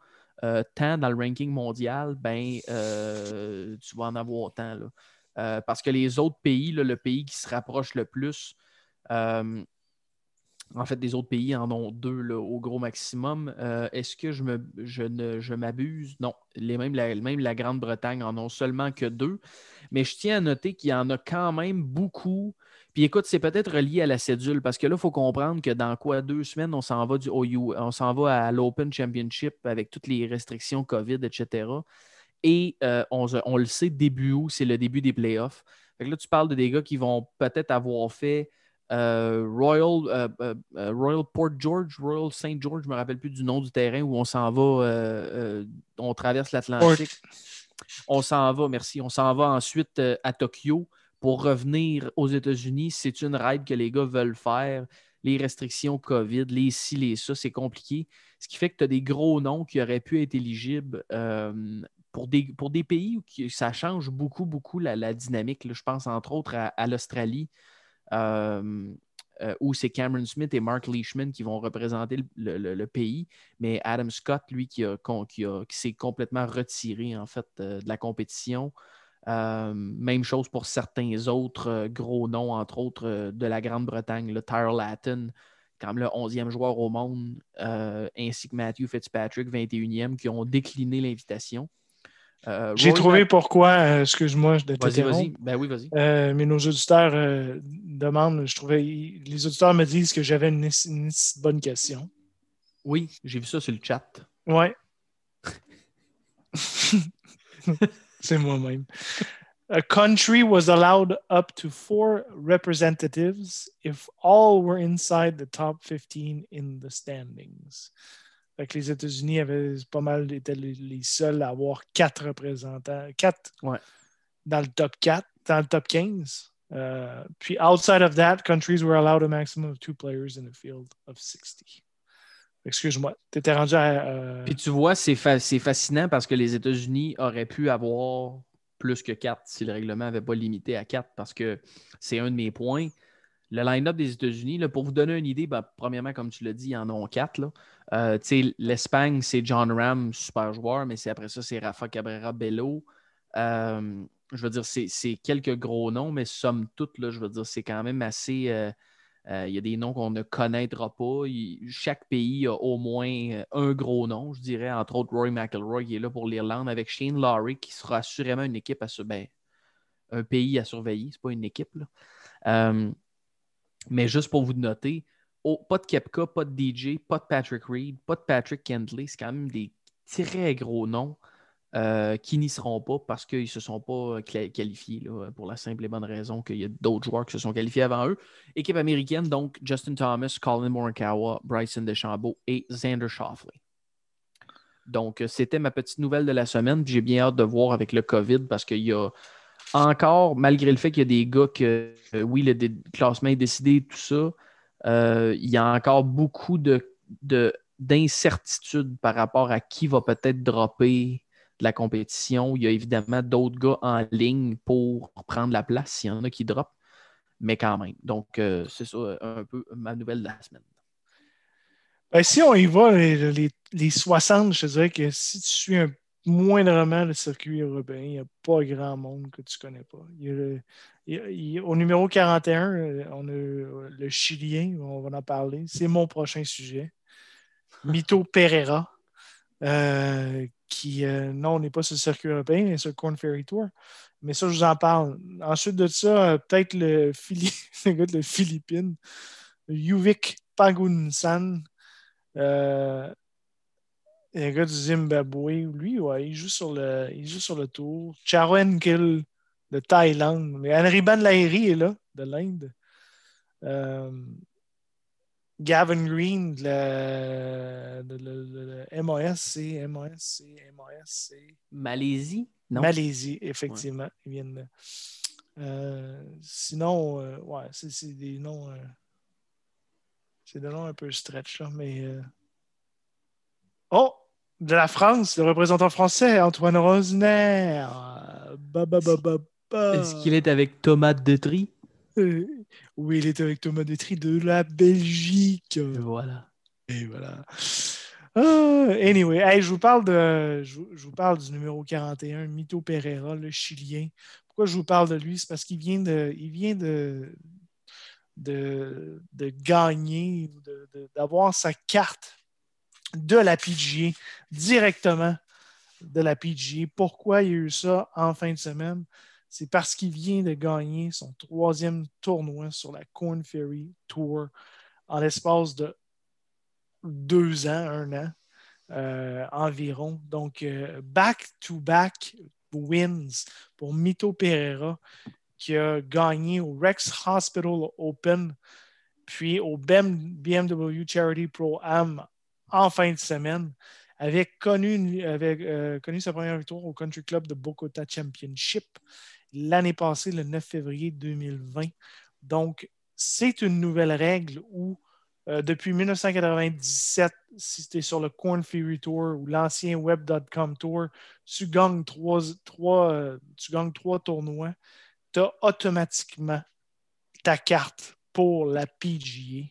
Speaker 1: euh, tant dans le ranking mondial, ben euh, tu vas en avoir tant. parce que les autres pays, le pays qui se rapproche le plus, en fait, des autres pays en ont deux au gros maximum. Est-ce que je, m'abuse? Non. La, même la Grande-Bretagne en ont seulement que deux. Mais je tiens à noter qu'il y en a quand même beaucoup. Puis écoute, c'est peut-être relié à la cédule parce que là, il faut comprendre que dans quoi deux semaines, on s'en va va à l'Open Championship avec toutes les restrictions COVID, etc. Et euh, on, le sait, début août, c'est le début des playoffs. Fait là, tu parles de des gars qui vont peut-être avoir fait euh, Royal, euh, Royal Port George, Royal Saint George, je ne me rappelle plus du nom du terrain où on s'en va, on traverse l'Atlantique. On s'en va, merci. On s'en va ensuite euh, à Tokyo pour revenir aux États-Unis. C'est une ride que les gars veulent faire. Les restrictions COVID, les ci, les ça, c'est compliqué. Ce qui fait que tu as des gros noms qui auraient pu être éligibles euh, pour, des, pour des pays où ça change beaucoup, beaucoup la, dynamique. Je pense entre autres à, l'Australie. Euh, euh, où c'est Cameron Smith et Mark Leishman qui vont représenter le, pays, mais Adam Scott, lui, qui, s'est complètement retiré en fait euh, de la compétition. Même chose pour certains autres gros noms, entre autres de la Grande-Bretagne, le Tyler Latin, comme le 11e joueur au monde, ainsi que Matthew Fitzpatrick, 21e, qui ont décliné l'invitation.
Speaker 2: Euh, J'ai trouvé pourquoi, euh, excuse-moi de
Speaker 1: t'interrompre. Ben oui, vas-y.
Speaker 2: Euh, mais nos auditeurs demandent, je trouvais, les auditeurs me disent que j'avais une, bonne question.
Speaker 1: Oui, j'ai vu ça sur le chat.
Speaker 2: Ouais. C'est moi-même. A country was allowed up to four representatives if all were inside the top 15 in the standings les États-Unis avaient pas mal été les, seuls à avoir quatre représentants, quatre dans le top 4, dans le top 15. Euh, puis, outside of that, countries were allowed a maximum of two players in a field of 60. Excuse-moi, tu étais rendu à. Euh,
Speaker 1: puis tu vois, c'est fascinant parce que les États-Unis auraient pu avoir plus que quatre si le règlement n'avait pas limité à quatre parce que c'est un de mes points. Le line-up des États-Unis, pour vous donner une idée, ben, premièrement, comme tu l'as dit, il y en a quatre. Là. Euh, L'Espagne, c'est John Ram, super joueur, mais après ça, c'est Rafa Cabrera Bello. Euh, je veux dire, c'est quelques gros noms, mais somme toute, là, je veux dire, c'est quand même assez. Euh, il y a des noms qu'on ne connaîtra pas. chaque pays a au moins un gros nom, je dirais, entre autres Roy McElroy qui est là pour l'Irlande, avec Shane Lowry qui sera assurément une équipe à ben, un pays à surveiller, c'est pas une équipe. Mais juste pour vous noter, pas de Kepka, pas de DJ, pas de Patrick Reed, pas de Patrick Kendley. C'est quand même des très gros noms euh, qui n'y seront pas parce qu'ils ne se sont pas qualifiés pour la simple et bonne raison qu'il y a d'autres joueurs qui se sont qualifiés avant eux. Équipe américaine, donc Justin Thomas, Colin Morikawa, Bryson DeChambeau et Xander Schauffele. Donc, euh, c'était ma petite nouvelle de la semaine. J'ai bien hâte de voir avec le COVID parce qu'il y a encore, malgré le fait qu'il y a des gars que, euh, oui, le classement est décidé, tout ça, euh, il y a encore beaucoup de, d'incertitudes par rapport à qui va peut-être dropper de la compétition. Il y a évidemment d'autres gars en ligne pour prendre la place s'il y en a qui drop, mais quand même. Donc, euh, c'est ça un peu ma nouvelle de la semaine.
Speaker 2: Ben, si on y va, les, les, 60, je dirais que si tu suis un moindrement le circuit européen, il n'y a pas grand monde que tu ne connais pas. au numéro 41, euh, on a euh, le Chilien, on va en parler. C'est mon prochain sujet. Mito Pereira, euh, qui, non, on n'est pas sur le circuit européen, mais sur le Corn Ferry Tour. Mais ça, je vous en parle. Ensuite de ça, peut-être le, le gars de Philippines, Yuvik Pagunsan. Euh, un gars du Zimbabwe. Lui, ouais, il joue sur le, il joue sur le tour. Charon Kill de Thaïlande. Mais Anriban Lahiri est là, de l'Inde. Euh, Gavin Green de la de, MASC, MASC, MASC.
Speaker 1: Malaisie?
Speaker 2: Non? Malaisie, effectivement. Ils viennent euh, sinon, euh, ouais, c'est des noms. Euh, c'est des noms un peu stretch, là, mais. Oh! De la France, le représentant français, Antoine Rosner.
Speaker 1: Est-ce qu'il est avec Thomas Detry?
Speaker 2: oui, il est avec Thomas Detry de la Belgique.
Speaker 1: voilà.
Speaker 2: Et voilà. Ah, anyway, je, vous parle de, je, vous parle du numéro 41, Mito Pereira, le Chilien. Pourquoi je vous parle de lui? C'est parce qu'il vient de, il vient de, de, de gagner, d'avoir sa carte de la PGA directement de la PGA. Pourquoi il y a eu ça en fin de semaine? C'est parce qu'il vient de gagner son troisième tournoi sur la Corn Ferry Tour en l'espace de deux ans, un an euh, environ. Donc, back-to-back euh, wins pour Mito Pereira, qui a gagné au Rex Hospital Open, puis au BMW Charity Pro Am en fin de semaine, avec, euh, connu sa première victoire au Country Club de Bogota Championship l'année passée, le 9 février 2020. Donc, c'est une nouvelle règle où euh, depuis 1997, si tu es sur le Corn Ferry Tour ou l'ancien Web.com Tour, tu gagnes trois, euh, tu gagnes trois tournois, tu as automatiquement ta carte pour la PGA.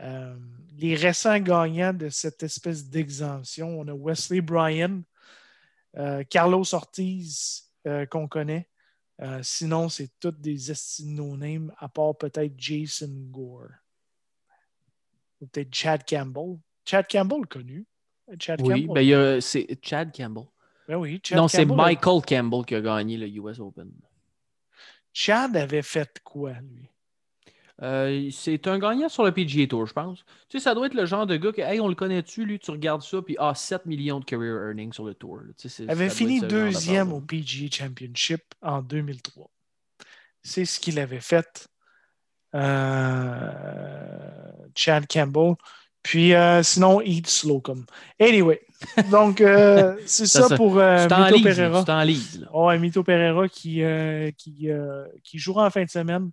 Speaker 2: Euh, les récents gagnants de cette espèce d'exemption, on a Wesley Bryan, Carlos Ortiz, qu'on connaît. sinon, c'est toutes des name à part peut-être Jason Gore peut-être Chad Campbell. Chad Campbell connu.
Speaker 1: Chad oui, ben, c'est Chad Campbell.
Speaker 2: Ben oui,
Speaker 1: Chad non, c'est Michael Campbell qui a gagné le US Open.
Speaker 2: Chad avait fait quoi, lui?
Speaker 1: Euh, c'est un gagnant sur le PGA Tour, je pense. Tu sais, ça doit être le genre de gars que, hey, on le connaît-tu, lui, tu regardes ça, puis ah, 7 millions de career earnings sur le tour.
Speaker 2: Il avait fini deuxième au PGA Championship en 2003. C'est ce qu'il avait fait euh, Chad Campbell. Puis euh, sinon, Eat Slocum. Anyway, donc euh, c'est ça, pour Mito Pereira.
Speaker 1: Oh,
Speaker 2: Mito Pereira qui, qui, qui jouera en fin de semaine.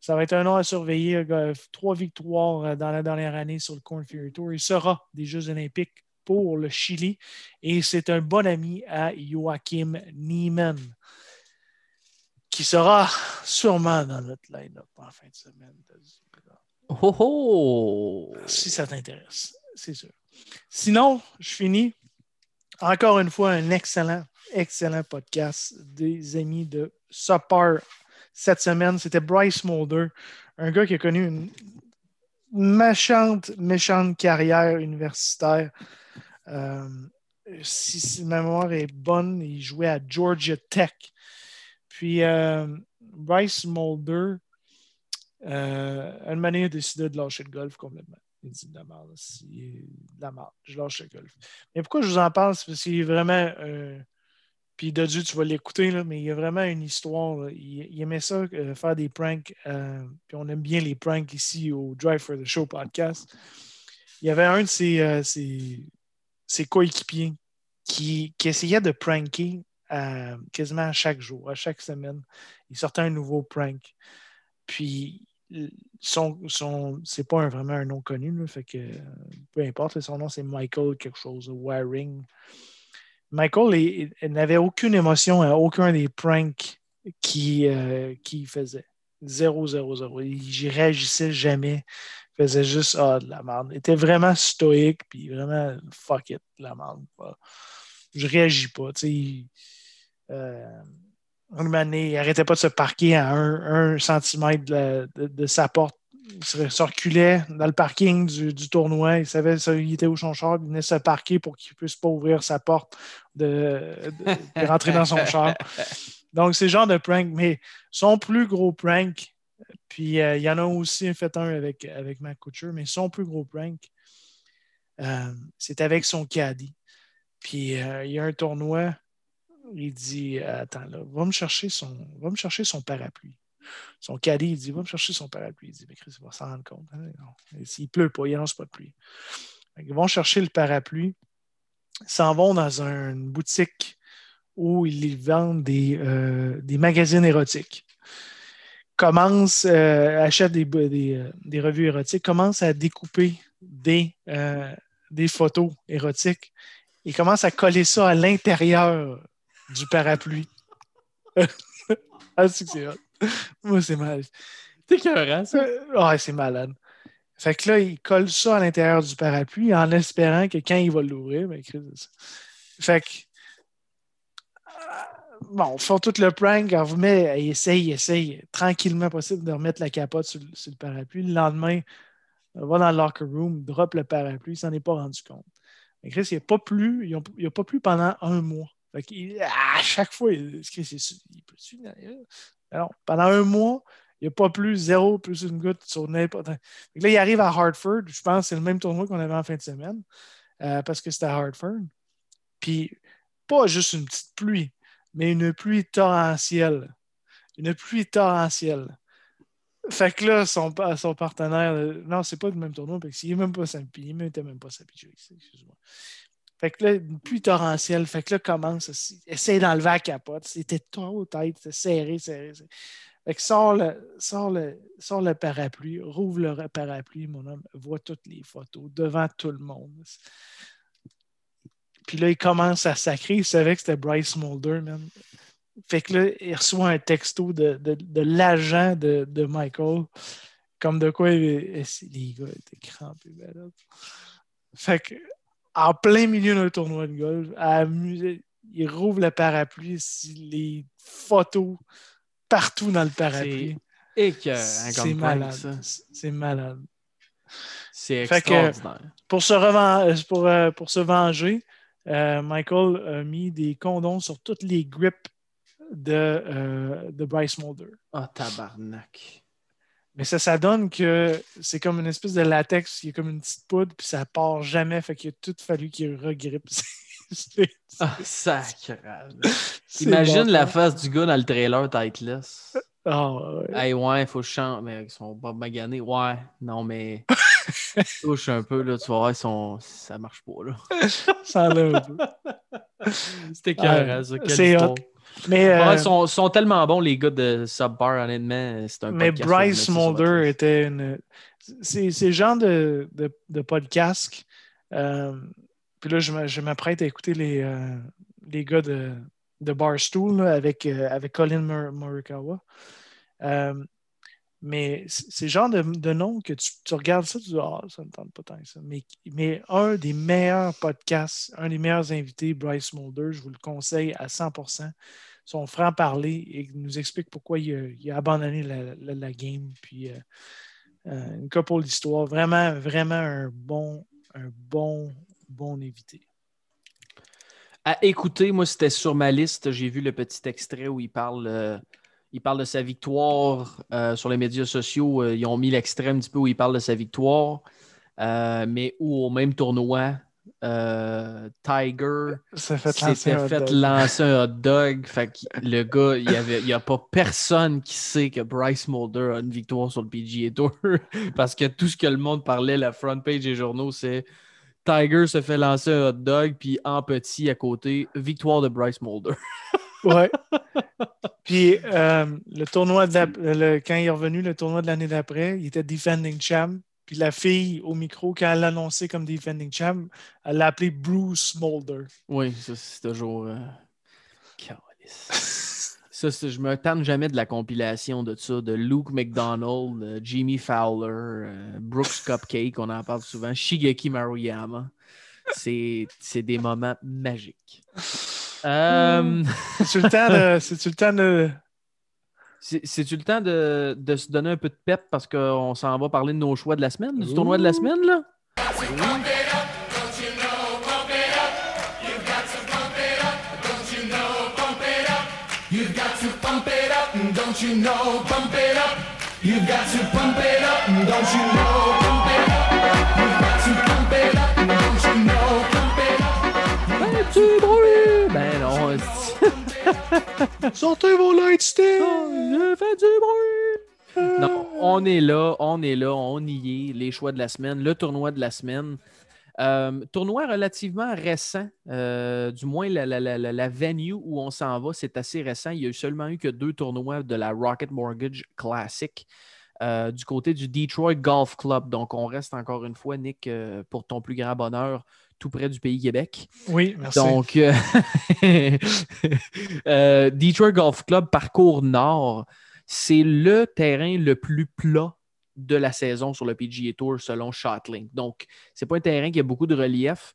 Speaker 2: Ça va être un nom à surveiller. trois victoires dans la dernière année sur le Corn Ferry Tour. Il sera des Jeux olympiques pour le Chili et c'est un bon ami à Joachim Niemann qui sera sûrement dans notre line-up en fin de semaine.
Speaker 1: Oh, oh!
Speaker 2: Si ça t'intéresse, c'est sûr. Sinon, je finis. Encore une fois, un excellent, excellent podcast des amis de Supper cette semaine. C'était Bryce Mulder, un gars qui a connu une méchante, méchante carrière universitaire. Euh, si, ma mémoire est bonne, il jouait à Georgia Tech. Puis euh, Bryce Mulder, euh, une manière, a décidé de lâcher le golf complètement. Il dit de la merde, de la je lâche le golf. Mais pourquoi je vous en parle? C'est parce qu'il est vraiment. Euh, puis de Dieu, tu vas l'écouter, mais il y a vraiment une histoire. Il, aimait ça, faire des pranks. puis on aime bien les pranks ici au Drive for the Show podcast. Il y avait un de ses, ses, coéquipiers qui, qui, essayait de pranker quasiment à chaque jour, à chaque semaine. Il sortait un nouveau prank. Puis, son, son, c'est pas vraiment un nom connu, fait que peu importe, son nom c'est Michael quelque chose, Waring. Michael n'avait aucune émotion à aucun des pranks qu'il euh, faisait. Zéro, zéro, zéro. Il réagissait jamais. Il faisait juste ah, de la merde. Il était vraiment stoïque, puis vraiment fuck it, la merde. Je réagis pas. Tu euh, il n'arrêtait pas de se parquer à un, centimètre de, sa porte il se reculait dans le parking du, tournoi. Il savait qu'il était où son char. Il venait se parquer pour qu'il ne puisse pas ouvrir sa porte de, rentrer dans son char. Donc, c'est le genre de prank. Mais son plus gros prank, puis euh, il y en a aussi fait un avec, avec Matt Kutcher, mais son plus gros prank, euh, c'est avec son caddie. Puis euh, il y a un tournoi, il dit Attends, là, va me chercher son, va me chercher son parapluie. Son caddie, il dit Va me chercher son parapluie. Il dit Mais Chris, il va s'en rendre compte. Hein? S'il pleut pas, il lance pas de pluie. Ils vont chercher le parapluie, s'en vont dans une boutique où ils vendent des, euh, des magazines érotiques. Commence, euh, achète des, des, revues érotiques, commence à découper des, photos érotiques il commence à coller ça à l'intérieur du parapluie. ah, c'est Moi, c'est mal.
Speaker 1: C'est écœurant, ça.
Speaker 2: Euh, ouais, c'est malade. Fait que là, il colle ça à l'intérieur du parapluie en espérant que quand il va l'ouvrir, ben, Fait que. Euh, bon, font tout le prank, on vous met, il essaye, essaye, tranquillement possible de remettre la capote sur, le parapluie. Le lendemain, va dans le locker room, drop le parapluie, il s'en est pas rendu compte. Mais Chris, il n'a pas plu, il a pas plu pendant un mois. à chaque fois, il, il peut Alors, pendant un mois, il n'y a pas plus zéro plus une goutte sur n'importe. Là, il arrive à Hartford. Je pense que c'est le même tournoi qu'on avait en fin de semaine euh, parce que c'était à Hartford. Puis, pas juste une petite pluie, mais une pluie torrentielle. Une pluie torrentielle. Fait que là, son, partenaire, non, c'est pas le même tournoi, parce qu'il n'est même pas samedi, il n'était même pas samedi, excuse-moi. Fait que là, une pluie torrentielle, fait que là, commence, essaye d'enlever la capote, c'était trop tête, c'était serré, serré, serré. Fait que sort le, sort, le, le parapluie, rouvre le parapluie, mon homme, voit toutes les photos devant tout le monde. Puis là, il commence à sacrer. Il savait que c'était Bryce Mulder, même. Fait que là, il reçoit un texto de, l'agent de, Michael, comme de quoi les gars étaient crampés. Ben fait que, en plein milieu d'un tournoi de golf, à il rouvre le parapluie, les photos partout dans le parapluie.
Speaker 1: C'est
Speaker 2: malade. C'est malade.
Speaker 1: C'est extraordinaire.
Speaker 2: pour, se pour, euh, pour se venger, euh, Michael a mis des condoms sur toutes les grips de, euh, de Bryce Mulder.
Speaker 1: Ah, tabarnak.
Speaker 2: Mais ça, ça donne que c'est comme une espèce de latex, qui est comme une petite poudre, puis ça part jamais, fait qu'il a tout fallu qu'il regrippe.
Speaker 1: ah, sacré. Imagine la face du gars dans le trailer Tightless.
Speaker 2: Ah, ouais.
Speaker 1: Hey, ouais, il faut que je chante, mais ils sont pas maganés. Ouais, non, mais. touche un peu, là, tu vas voir, son... ça marche pas, là.
Speaker 2: ça enlève.
Speaker 1: C'était carré, ça.
Speaker 2: C'est
Speaker 1: mais, euh, ils sont, sont, tellement bons, les gars de Subbar, honnêtement. C'est un
Speaker 2: Mais Bryce Mulder était une. C'est le genre de, de, de podcast. Euh, puis là, je m'apprête à écouter les, euh, les gars de, de Barstool avec, avec Colin Morikawa. Mais c'est le genre de, de, nom que tu, regardes ça, tu dis Ah, ça ne tente pas tant que ça. Mais, mais un des meilleurs podcasts, un des meilleurs invités, Bryce Mulder, je vous le conseille à 100% son franc-parler et nous explique pourquoi il a, abandonné la, game. Puis euh, euh, une couple d'histoire. Vraiment, vraiment un bon, un bon, bon invité.
Speaker 1: À écouter, moi, c'était sur ma liste. J'ai vu le petit extrait où il parle. Euh, il parle de sa victoire sur les médias sociaux. ils ont mis l'extrait un petit peu où il parle de sa victoire. mais où au même tournoi, euh, Tiger s'était fait, lancer un hot dog. Fait le gars, il n'y a pas personne qui sait que Bryce Mulder a une victoire sur le PGA Tour. parce que tout ce que le monde parlait, la front page des journaux, c'est Tiger se fait lancer un hot dog, puis en petit à côté, victoire de Bryce Mulder.
Speaker 2: ouais. Puis euh, le tournoi, de quand il est revenu, le tournoi de l'année d'après, il était defending champ. Puis la fille au micro, quand elle l'a annoncé comme defending champ, elle l'a appelé Bruce Mulder.
Speaker 1: Oui, ça, c'est toujours. Euh... ça, je me tente jamais de la compilation de ça, de Luke McDonald, Jimmy Fowler, euh, Brooks Cupcake, on en parle souvent, Shigeki Maruyama. C'est des moments magiques.
Speaker 2: Euh... C'est-tu le temps de.
Speaker 1: C'est-tu le temps de, de, se donner un peu de pep parce qu'on s'en va parler de nos choix de la semaine, du tournoi de la semaine, là? don't you know, pump it up? You've got to pump it up, don't you know, Ben non.
Speaker 2: Sortez vos lightsticks!
Speaker 1: Oh, fais du bruit! Non, on est là, on est là, on y est. Les choix de la semaine, le tournoi de la semaine. Euh, tournoi relativement récent, euh, du moins la, venue où on s'en va, c'est assez récent. Il n'y a seulement eu que deux tournois de la Rocket Mortgage Classic. Euh, du côté du Detroit Golf Club. Donc, on reste encore une fois, Nick, pour ton plus grand bonheur, tout près du pays Québec.
Speaker 2: Oui, merci.
Speaker 1: Donc, Detroit Golf Club, parcours nord, c'est le terrain le plus plat de la saison sur le PGA Tour selon Shotlink. Donc, ce n'est pas un terrain qui a beaucoup de relief,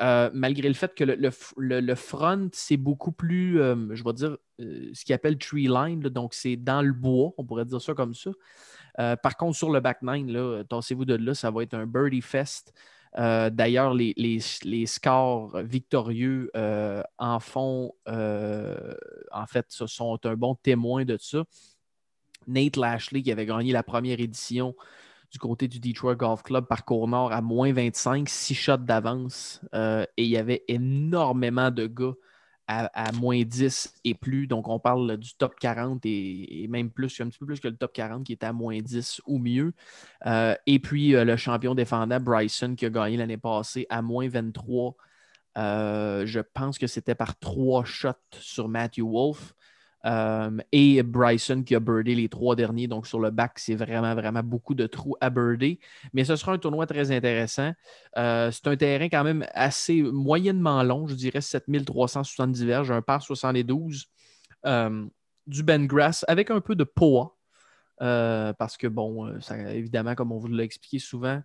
Speaker 1: euh, malgré le fait que le, front, c'est beaucoup plus, euh, je vais dire, euh, ce qu'ils appelle tree line, donc c'est dans le bois, on pourrait dire ça comme ça. par contre, sur le back nine, tassez-vous de là, ça va être un birdie fest. D'ailleurs, les, les, scores victorieux en font, en fait, ce sont un bon témoin de ça. Nate Lashley qui avait gagné la première édition du côté du Detroit Golf Club par Nord à moins 25, 6 shots d'avance. Euh, et il y avait énormément de gars à, moins 10 et plus. Donc, on parle du top 40 et, même plus, un petit peu plus que le top 40 qui était à moins 10 ou mieux. Euh, et puis, euh, le champion défendant Bryson qui a gagné l'année passée à moins 23. je pense que c'était par trois shots sur Matthew Wolf. Euh, et Bryson qui a birdé les trois derniers. Donc, sur le bac, c'est vraiment, vraiment beaucoup de trous à birder. Mais ce sera un tournoi très intéressant. Euh, c'est un terrain quand même assez moyennement long, je dirais 7370 verges, un par 72. Euh, du Ben Grass avec un peu de poa. parce que, bon, évidemment, comme on vous l'a expliqué souvent,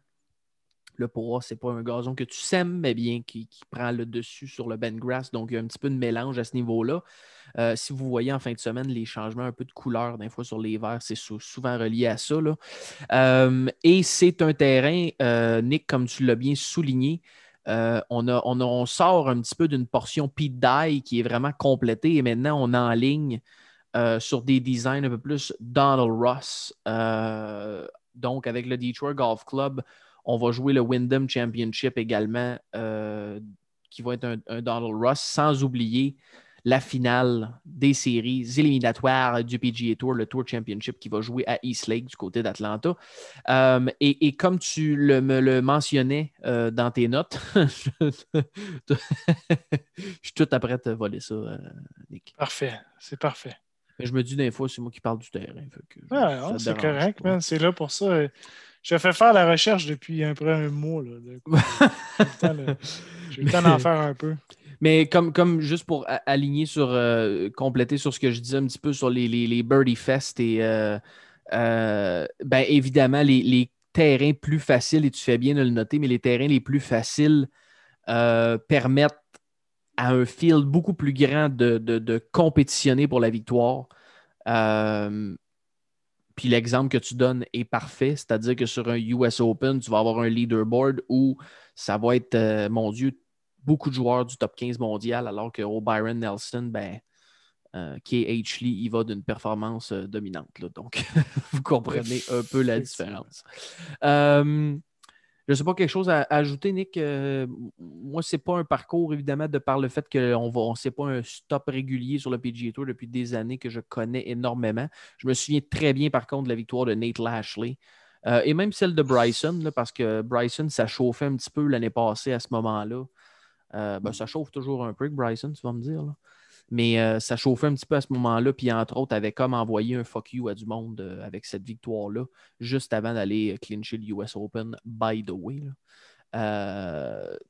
Speaker 1: le poa, c'est pas un gazon que tu sèmes, mais bien qui, prend le dessus sur le Ben Grass. Donc, il y a un petit peu de mélange à ce niveau-là. Euh, si vous voyez en fin de semaine les changements un peu de couleur, des fois sur les verts, c'est souvent relié à ça. Euh, et c'est un terrain, euh, Nick, comme tu l'as bien souligné, on, a, on, sort un petit peu d'une portion Pete Dye qui est vraiment complétée et maintenant on est en ligne sur des designs un peu plus Donald Ross. donc, avec le Detroit Golf Club, on va jouer le Wyndham Championship également, qui va être un, Donald Ross, sans oublier la finale des séries éliminatoires du PGA Tour, le Tour Championship qui va jouer à East Lake du côté d'Atlanta. Euh, et, comme tu me le mentionnais euh, dans tes notes, je suis tout après te voler ça, euh, Nick.
Speaker 2: Parfait, c'est parfait.
Speaker 1: Mais je me dis des fois, c'est moi qui parle du terrain.
Speaker 2: c'est correct, c'est là pour ça. Je fais faire la recherche depuis un peu un mois. J'ai eu le temps d'en faire un peu.
Speaker 1: Mais comme, comme juste pour aligner sur, euh, compléter sur ce que je disais un petit peu sur les, les, Birdie Fest et euh, euh, ben évidemment les, terrains plus faciles, et tu fais bien de le noter, mais les terrains les plus faciles permettent à un field beaucoup plus grand de, compétitionner pour la victoire. Puis l'exemple que tu donnes est parfait, c'est-à-dire que sur un US Open, tu vas avoir un leaderboard où ça va être, mon Dieu, beaucoup de joueurs du top 15 mondial, alors que Byron Nelson, ben, euh, KH Lee, il va d'une performance euh, dominante. Donc, vous comprenez un peu la différence. Euh, je ne sais pas quelque chose à, ajouter, Nick. moi, ce n'est pas un parcours, évidemment, de par le fait qu'on va, on sait pas un stop régulier sur le PGA Tour depuis des années que je connais énormément. Je me souviens très bien, par contre, de la victoire de Nate Lashley. et même celle de Bryson, parce que Bryson, ça chauffait un petit peu l'année passée à ce moment-là. Euh, ben, ça chauffe toujours un peu, Bryson, tu vas me dire. Mais euh, ça chauffait un petit peu à ce moment-là. Puis, entre autres, avait comme envoyé un fuck you à du monde euh, avec cette victoire-là, juste avant d'aller clincher le US Open, by the way.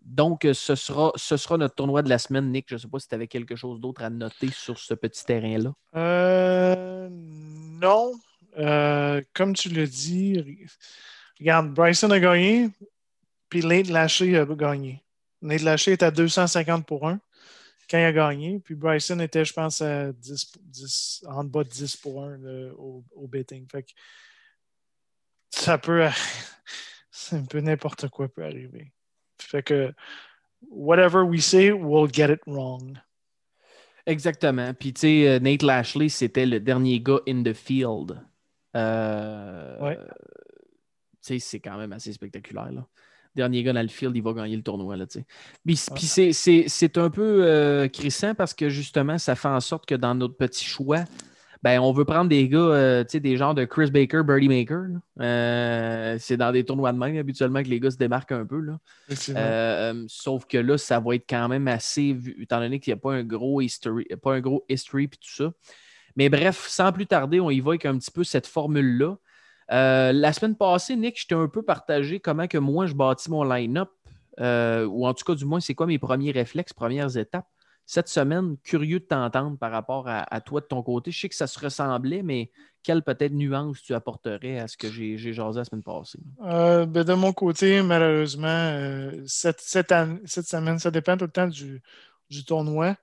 Speaker 1: donc, ce sera, ce sera notre tournoi de la semaine, Nick. Je ne sais pas si tu avais quelque chose d'autre à noter sur ce petit terrain-là.
Speaker 2: non. comme tu l'as dit, regarde, Bryson a gagné, puis Lane Lashley a gagné. Nate Lachey est à 250 pour 1 quand il a gagné. Puis Bryson était, je pense, à 10, en bas de 10 pour 1 au, au, betting. Fait que ça peut. C'est un peu n'importe quoi peut arriver. Fait que whatever we say, we'll get it wrong.
Speaker 1: Exactement. Puis, tu sais, euh, Nate Lashley, c'était le dernier gars in the field. Euh,
Speaker 2: ouais.
Speaker 1: Tu sais, c'est quand même assez spectaculaire. Là. Dernier gars dans le field, il va gagner le tournoi. Là, puis, puis c'est un peu euh, crissant parce que justement, ça fait en sorte que dans notre petit choix, ben, on veut prendre des gars, euh, des genres de Chris Baker, Birdie Maker. Euh, c'est dans des tournois de même habituellement que les gars se démarquent un peu. Là. Euh, sauf que là, ça va être quand même assez, étant donné qu'il n'y a pas un gros history, pas un gros history et tout ça. Mais bref, sans plus tarder, on y va avec un petit peu cette formule-là. La semaine passée, Nick, je t'ai un peu partagé comment que moi je bâtis mon line-up. ou en tout cas, du moins, c'est quoi mes premiers réflexes, premières étapes cette semaine, curieux de t'entendre par rapport à, toi de ton côté. Je sais que ça se ressemblait, mais quelle peut-être nuance tu apporterais à ce que j'ai jasé la semaine passée?
Speaker 2: Euh, ben, de mon côté, malheureusement, euh, cette, semaine, ça dépend tout le temps du, tournoi.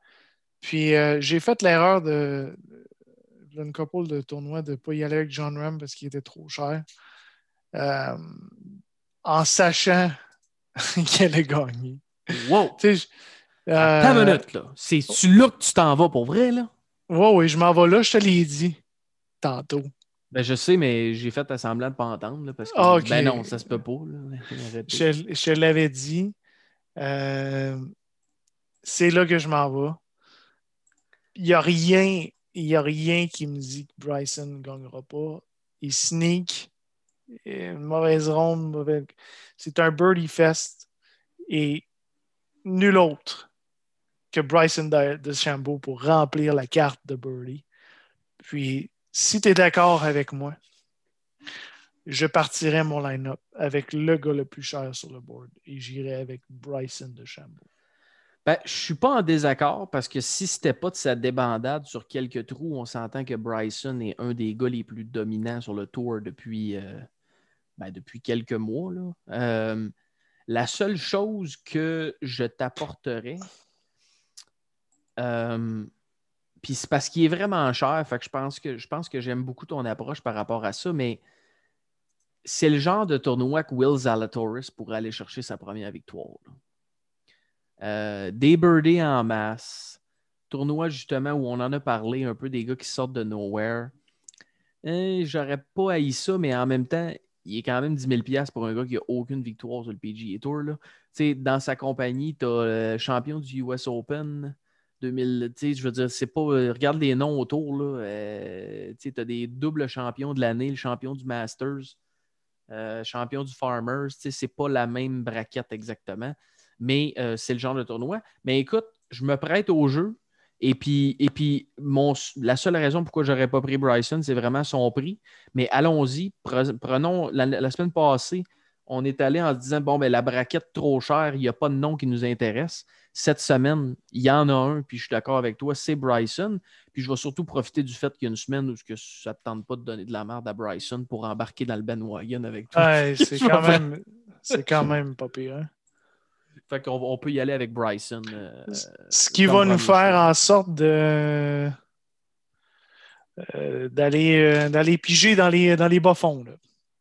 Speaker 2: Puis euh, j'ai fait l'erreur de, une couple de tournois de ne pas y aller avec John Ram parce qu'il était trop cher. en sachant qu'elle allait gagner.
Speaker 1: Wow! Ta euh, minute, là. C'est-tu là que tu t'en vas pour vrai, là?
Speaker 2: Oui, oui, je m'en vais là, je te l'ai dit tantôt.
Speaker 1: Ben, je sais, mais j'ai fait semblant de ne pas entendre. Là, parce que, Ben non, ça se peut pas.
Speaker 2: je, je l'avais dit. Euh, c'est là que je m'en vais. Il n'y a rien. Il a rien qui me dit que Bryson ne gagnera pas. Il sneak. Une mauvaise ronde. C'est un birdie fest. Et nul autre que Bryson DeChambeau pour remplir la carte de Birdie. Puis, si tu es d'accord avec moi, je partirai mon line-up avec le gars le plus cher sur le board et j'irai avec Bryson DeChambeau.
Speaker 1: Ben, je ne suis pas en désaccord parce que si ce n'était pas de sa débandade sur quelques trous, on s'entend que Bryson est un des gars les plus dominants sur le tour depuis, euh, ben, depuis quelques mois. Euh, la seule chose que je t'apporterais, euh, puis c'est parce qu'il est vraiment cher, fait que je pense que je pense que j'aime beaucoup ton approche par rapport à ça, mais c'est le genre de tournoi que Will Zalatoris pourrait aller chercher sa première victoire. Euh, des birdies en masse, tournoi justement où on en a parlé un peu des gars qui sortent de nowhere. Eh, j'aurais pas haï ça, mais en même temps, il est quand même 10 000 pour un gars qui n'a aucune victoire sur le PGA Tour. Là. Dans sa compagnie, tu as le champion du US Open, 2000, je veux dire, c'est pas. Euh, regarde les noms autour. Euh, tu as des doubles champions de l'année, le champion du Masters, euh, champion du Farmers. C'est pas la même braquette exactement, mais c'est le genre de tournoi. Mais écoute, je me prête au jeu. Et puis, et puis mon, la seule raison pourquoi je n'aurais pas pris Bryson, c'est vraiment son prix. Mais allons-y. Prenons la, semaine passée, on est allé en se disant bon, ben, la braquette trop chère, il n'y a pas de nom qui nous intéresse cette semaine, il y en a un, puis je suis d'accord avec toi, c'est Bryson. Puis je vais surtout profiter du fait qu'il y a une semaine où que ça ne te tente pas de donner de la merde à Bryson pour embarquer dans le bandwagon avec toi.
Speaker 2: c'est quand, même, quand même pas pire. Hein?
Speaker 1: Fait qu'on on peut y aller avec Bryson. Euh,
Speaker 2: Ce qui va nous faire en sorte de euh, d'aller euh, d'aller piger dans les, dans les bas-fonds.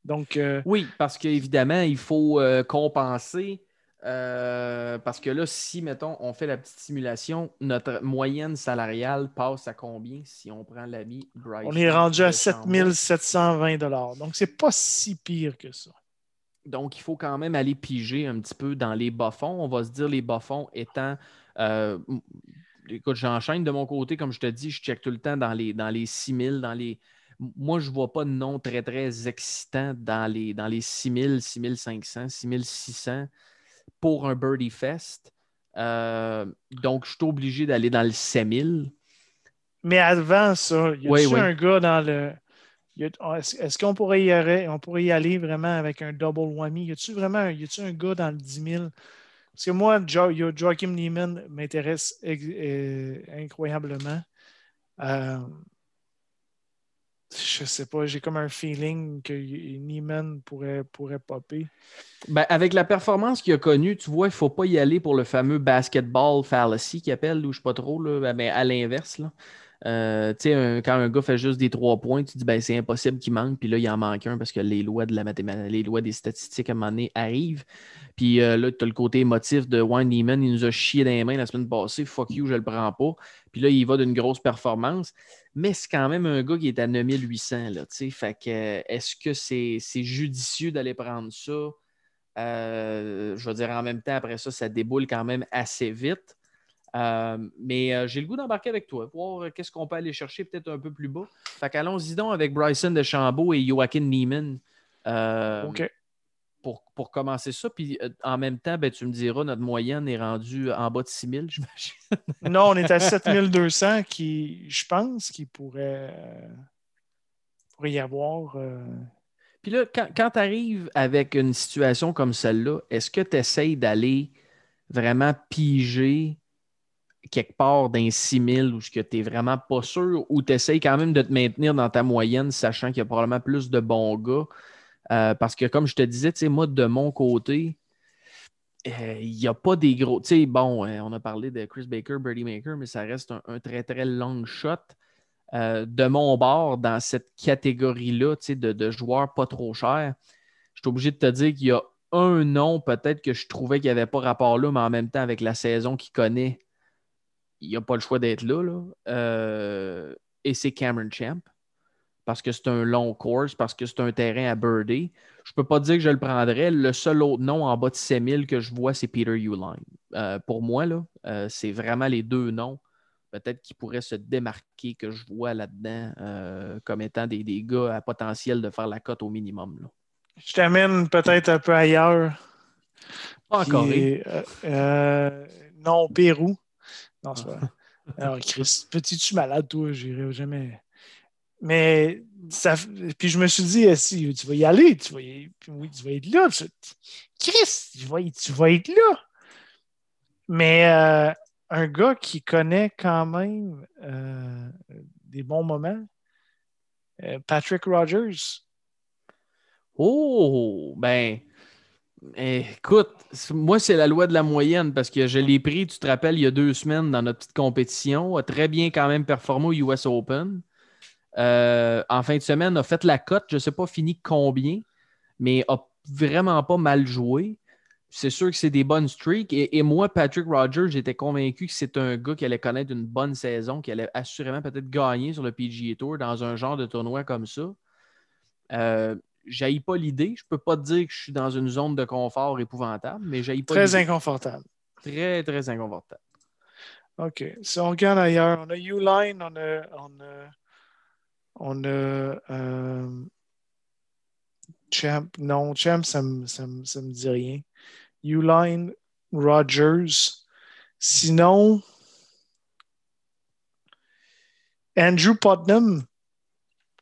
Speaker 2: Donc,
Speaker 1: Oui, parce qu'évidemment, il faut compenser euh, parce que là, si, mettons, on fait la petite simulation, notre moyenne salariale passe à combien si on prend l'ami Bryce?
Speaker 2: On est rendu à 7720 Donc, c'est pas si pire que ça.
Speaker 1: Donc, il faut quand même aller piger un petit peu dans les bas-fonds. On va se dire les bas-fonds étant. Euh, écoute, j'enchaîne de mon côté, comme je te dis, je check tout le temps dans les, dans les 6000, dans les. Moi, je ne vois pas de nom très, très excitant dans les, dans les 6000, 6500, 6600 pour un Birdie Fest. Euh, donc, je suis obligé d'aller dans le 7000.
Speaker 2: Mais avant ça, y a un gars dans le. Est-ce qu'on pourrait, y aller, on pourrait y aller vraiment avec un double whammy? Y a-tu vraiment y a un gars dans le 10 000? Parce que moi, Joachim Neiman m'intéresse incroyablement. Euh, je sais pas, j'ai comme un feeling que Neiman pourrait, pourrait popper.
Speaker 1: Ben, avec la performance qu'il a connue, tu vois, il ne faut pas y aller pour le fameux basketball fallacy qu'il appelle, ou je sais pas trop, là, ben, ben à l'inverse. Euh, quand un gars fait juste des trois points, tu dis ben, c'est impossible qu'il manque, puis là, il en manque un parce que les lois de la mathématique, les lois des statistiques à un moment donné arrivent. Puis euh, là, tu as le côté émotif de Wayne Neiman, il nous a chié dans les mains la semaine passée, fuck you, je le prends pas. Puis là, il va d'une grosse performance. Mais c'est quand même un gars qui est à 9800. Là, fait que est-ce que c'est judicieux d'aller prendre ça? Euh, je veux dire, en même temps, après ça, ça déboule quand même assez vite. Euh, mais euh, j'ai le goût d'embarquer avec toi, voir qu'est-ce qu'on peut aller chercher peut-être un peu plus bas. Fait qu'allons-y donc avec Bryson de Chambault et Joaquin Neiman. OK. Pour, pour, commencer ça. Puis en même temps, ben, tu me diras, notre moyenne est rendue en bas de 6000, j'imagine.
Speaker 2: non, on est à 7200 qui, je pense, qui pourrait, pourrait y avoir.
Speaker 1: Puis là, quand, tu arrives avec une situation comme celle-là, est-ce que tu essayes d'aller vraiment piger quelque part d'un 6000 ou ce que tu n'es vraiment pas sûr ou tu essayes quand même de te maintenir dans ta moyenne, sachant qu'il y a probablement plus de bons gars? Euh, parce que comme je te disais, moi, de mon côté, euh, il n'y a pas des gros. Tu sais, bon, euh, on a parlé de Chris Baker, Birdie Maker, mais ça reste un très, très long shot. De mon bord dans cette catégorie-là de, de, joueurs pas trop chers, je suis obligé de te dire qu'il y a un nom peut-être que je trouvais qu'il n'y avait pas rapport là, mais en même temps, avec la saison qu'il connaît, il a pas le choix d'être là. Euh, et c'est Cameron Champ. Parce que c'est un long course, parce que c'est un terrain à birdie. Je ne peux pas dire que je le prendrais. Le seul autre nom en bas de 7000 que je vois, c'est Peter Uline. Euh, pour moi, là, c'est vraiment les deux noms peut-être qui pourraient se démarquer, que je vois là-dedans euh, comme étant des, des, gars à potentiel de faire la cote au minimum.
Speaker 2: Je t'amène peut-être un peu ailleurs.
Speaker 1: Pas encore.
Speaker 2: Euh, euh, non, Pérou. Non, c'est pas Alors, Chris, petit-tu malade, toi? J'irai jamais. Mais ça, puis je me suis dit, si tu vas y aller, tu vas y, oui, tu vas être là. Chris, tu vas, tu vas être là. Mais un gars qui connaît quand même euh, des bons moments, euh, Patrick Rogers.
Speaker 1: Oh, ben, écoute, moi, c'est la loi de la moyenne parce que je l'ai pris, tu te rappelles, il y a deux semaines dans notre petite compétition, a très bien quand même performé au US Open. Euh, en fin de semaine, a fait la cote, je ne sais pas fini combien, mais a vraiment pas mal joué c'est sûr que c'est des bonnes streaks. Et, moi, Patrick Rogers, j'étais convaincu que c'est un gars qui allait connaître une bonne saison, qui allait assurément peut-être gagner sur le PGA Tour dans un genre de tournoi comme ça. Euh, j'aille pas l'idée. Je peux pas te dire que je suis dans une zone de confort épouvantable, mais j'aille pas.
Speaker 2: Très inconfortable.
Speaker 1: Très, très inconfortable.
Speaker 2: OK. Si on regarde ailleurs, on a Uline, on a. On a, on a euh, Champ. Non, Champ, ça me, ça me dit rien. Uline, Rogers. Sinon, Andrew Putnam.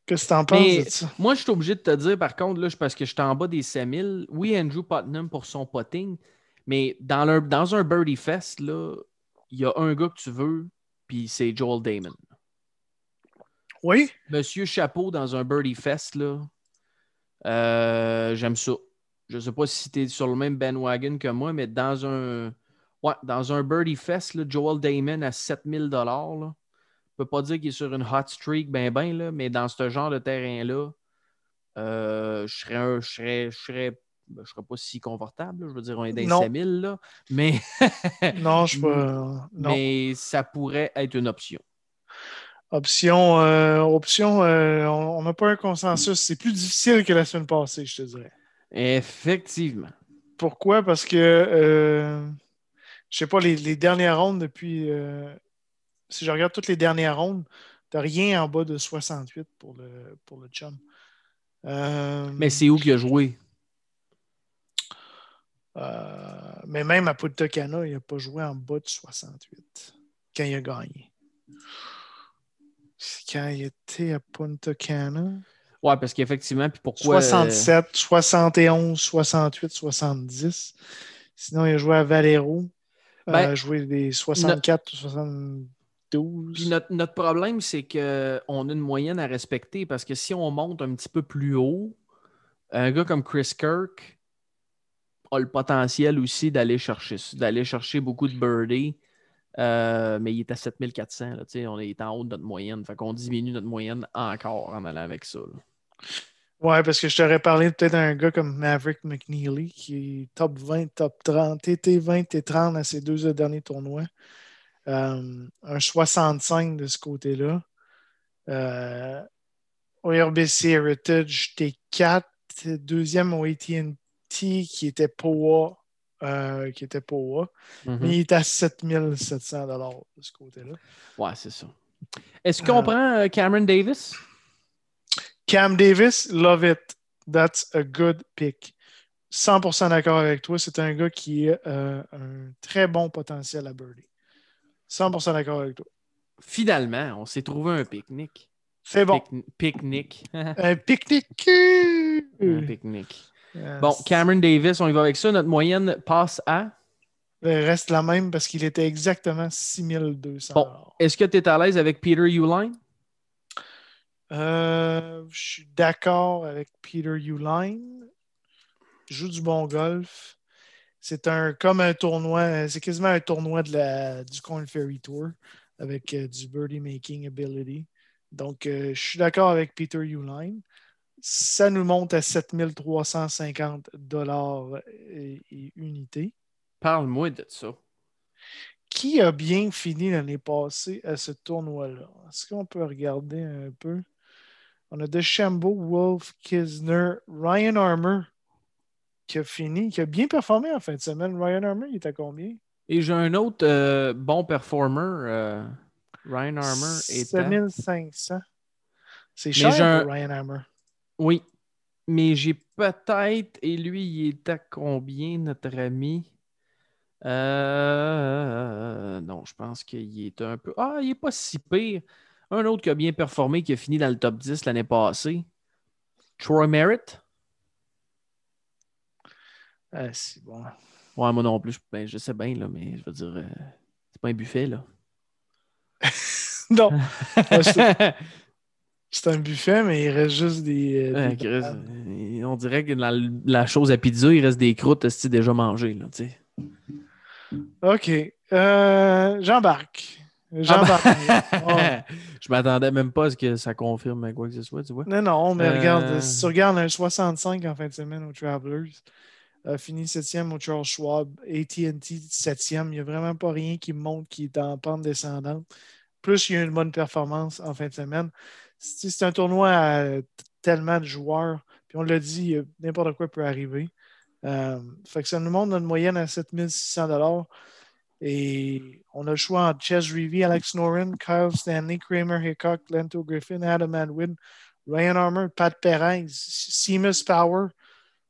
Speaker 2: Qu'est-ce que tu en penses
Speaker 1: Moi, je suis obligé de te dire, par contre, là, parce que je suis en bas des 5000. Oui, Andrew Putnam pour son potting, mais dans, dans un Birdie Fest, il y a un gars que tu veux, puis c'est Joel Damon.
Speaker 2: Oui.
Speaker 1: Monsieur Chapeau dans un Birdie Fest, là, euh, j'aime ça. Je ne sais pas si tu es sur le même bandwagon que moi, mais dans un, ouais, dans un Birdie Fest, Joel Damon à 7000 Je ne peux pas dire qu'il est sur une hot streak, ben ben, mais dans ce genre de terrain-là, euh, je serais, je serais, je serais ben, je serais pas si confortable. Je veux dire, on est dans 5000, là. Mais.
Speaker 2: non, je pas.
Speaker 1: Mais ça pourrait être une option.
Speaker 2: Option, euh, option euh, on n'a pas un consensus. C'est plus difficile que la semaine passée, je te dirais.
Speaker 1: Effectivement.
Speaker 2: Pourquoi? Parce que, euh, je sais pas, les, dernières rondes depuis. Euh, si je regarde toutes les dernières rondes, tu n'as rien en bas de 68 pour le, pour le chum.
Speaker 1: Euh, mais c'est où qu'il a joué?
Speaker 2: mais même à Punta Cana, il n'a pas joué en bas de 68 quand il a gagné. Quand il était à Punta Cana.
Speaker 1: Ouais, parce qu'effectivement, puis pourquoi.
Speaker 2: 67, 71, 68, 70. Sinon, il a joué à Valero. il a ben, joué des 64, 60. 12.
Speaker 1: Puis notre, notre problème, c'est qu'on a une moyenne à respecter parce que si on monte un petit peu plus haut, un gars comme Chris Kirk a le potentiel aussi d'aller chercher, d'aller chercher beaucoup de birdies. Euh, mais il est à 7400. Là, on est en haut de notre moyenne. Fait qu'on diminue notre moyenne encore en allant avec ça.
Speaker 2: Ouais, parce que je t'aurais parlé peut-être d'un gars comme Maverick McNeely qui est top 20, top 30, TT 20 et 30 à ses deux derniers tournois. Euh, un 65 de ce côté-là. Euh, au RBC Heritage T4, deuxième au ATT qui était POA. Euh, qui était POA. Mm-hmm. Mais il est à 7700 de ce côté-là.
Speaker 1: Ouais, c'est ça. Est-ce qu'on prend Cameron Davis?
Speaker 2: Cam Davis, love it. That's a good pick. 100% d'accord avec toi. C'est un gars qui a euh, un très bon potentiel à birdie. 100% d'accord avec toi.
Speaker 1: Finalement, on s'est trouvé un pique-nique.
Speaker 2: C'est bon.
Speaker 1: Pique-nique.
Speaker 2: un pique-nique.
Speaker 1: un pique-nique. Bon, Cameron Davis, on y va avec ça. Notre moyenne passe à?
Speaker 2: Elle reste la même parce qu'il était exactement 6200. Bon.
Speaker 1: Est-ce que tu es à l'aise avec Peter Uline?
Speaker 2: Euh, je suis d'accord avec Peter Uline. Joue du bon golf. C'est un comme un tournoi, c'est quasiment un tournoi de la, du Corn Ferry Tour avec euh, du birdie making ability. Donc, euh, je suis d'accord avec Peter Uline. Ça nous monte à 7350 dollars et, unités.
Speaker 1: Parle-moi de ça.
Speaker 2: Qui a bien fini l'année passée à ce tournoi-là? Est-ce qu'on peut regarder un peu? On a DeChambeau, Wolf, Kisner, Ryan Armour qui a fini, qui a bien performé en fin de semaine. Ryan Armour, il est à combien?
Speaker 1: Et j'ai un autre euh, bon performer. Euh, Ryan Armour est
Speaker 2: 7500. C'est cher pour Ryan Armour.
Speaker 1: Oui. Mais j'ai peut-être. Et lui, il est à combien, notre ami? Euh, non, je pense qu'il est un peu. Ah, il n'est pas si pire. Un autre qui a bien performé, qui a fini dans le top 10 l'année passée. Troy Merritt.
Speaker 2: Ah, c'est bon.
Speaker 1: Ouais, moi non plus, ben, je sais bien, là, mais je veux dire, euh, c'est pas un buffet, là.
Speaker 2: non. c'est un buffet, mais il reste juste des.
Speaker 1: Euh, on dirait que dans la chose à pizza, il reste des croûtes déjà mangées, là, tu sais.
Speaker 2: OK. Euh, J'embarque. J'embarque.
Speaker 1: Oh. Je m'attendais même pas à ce que ça confirme quoi que ce soit, tu vois.
Speaker 2: Non, non, mais regarde, si tu regardes un 65 en fin de semaine aux Travelers, a fini 7e au Charles Schwab, ATT 7e, il n'y a vraiment pas rien qui montre qu'il est en pente descendante. Plus il y a une bonne performance en fin de semaine. C'est un tournoi à tellement de joueurs, puis on l'a dit, n'importe quoi peut arriver. Euh, fait que ça nous montre notre moyenne à 7600 et on a le choix entre Ches Reevy, Alex Noren, Kyle Stanley, Kramer Hickok, Lento Griffin, Adam Adwin, Ryan Armour, Pat Perez, Seamus Power,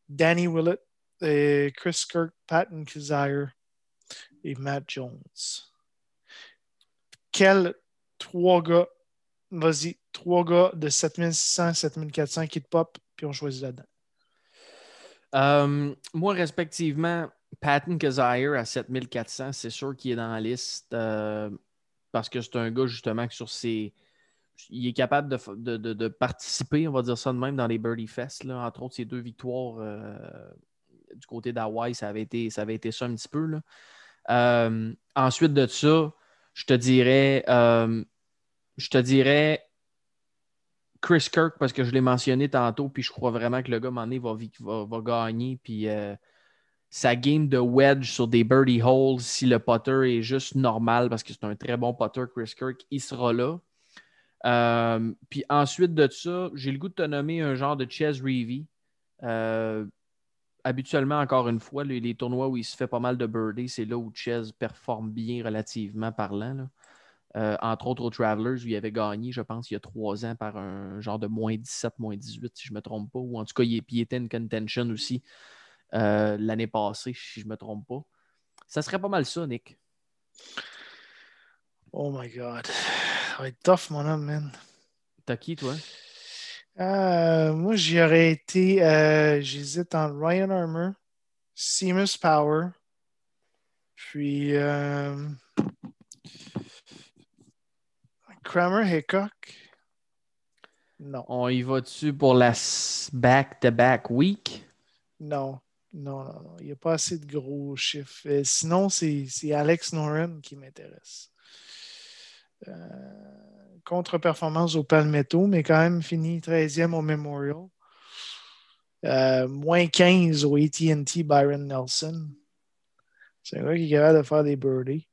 Speaker 2: Danny Willett, Chris Kirk, Patton Kazire et Matt Jones. Quels trois gars, vas-y, trois gars de 7600, 7400 qui te pop, puis on choisit là-dedans?
Speaker 1: Euh, moi, respectivement, Patton Kazire à 7400, c'est sûr qu'il est dans la liste euh, parce que c'est un gars justement que sur ses. Il est capable de, participer, on va dire ça de même, dans les Birdie Fest. Là. Entre autres, ses deux victoires euh, du côté d'Hawaï, ça, avait été, ça avait été ça un petit peu. Là. Euh, ensuite de ça, je te dirais. je te dirais Chris Kirk parce que je l'ai mentionné tantôt, puis je crois vraiment que le gars, m'en va, gagner. Puis sa game de wedge sur des birdie holes, si le putter est juste normal, parce que c'est un très bon putter, Chris Kirk, il sera là. Euh, puis ensuite de ça, j'ai le goût de te nommer un genre de Chess Reevy. Euh, habituellement, encore une fois, les, tournois où il se fait pas mal de birdies, c'est là où Chess performe bien relativement parlant. Euh, entre autres aux Travelers, où il avait gagné, je pense, il y a trois ans par un genre de moins 17, moins 18, si je ne me trompe pas. Ou en tout cas, il, il était une contention aussi euh, l'année passée, si je ne me trompe pas. Ça serait pas mal ça, Nick.
Speaker 2: Oh my God. Ça va être tough, mon homme, man.
Speaker 1: T'as qui, toi?
Speaker 2: Euh, moi, j'y aurais été. Euh, j'hésite entre Ryan Armour, Seamus Power, puis. Kramer Hickok. Non.
Speaker 1: On y va dessus pour la back-to-back week?
Speaker 2: Non. Non, non, non. Il n'y a pas assez de gros chiffres. Euh, sinon, c'est Alex Noren qui m'intéresse. Euh, contre-performance au Palmetto, mais quand même fini 13e au Memorial. Euh, moins 15 au ATT Byron Nelson. C'est un gars qui est capable de faire des birdies.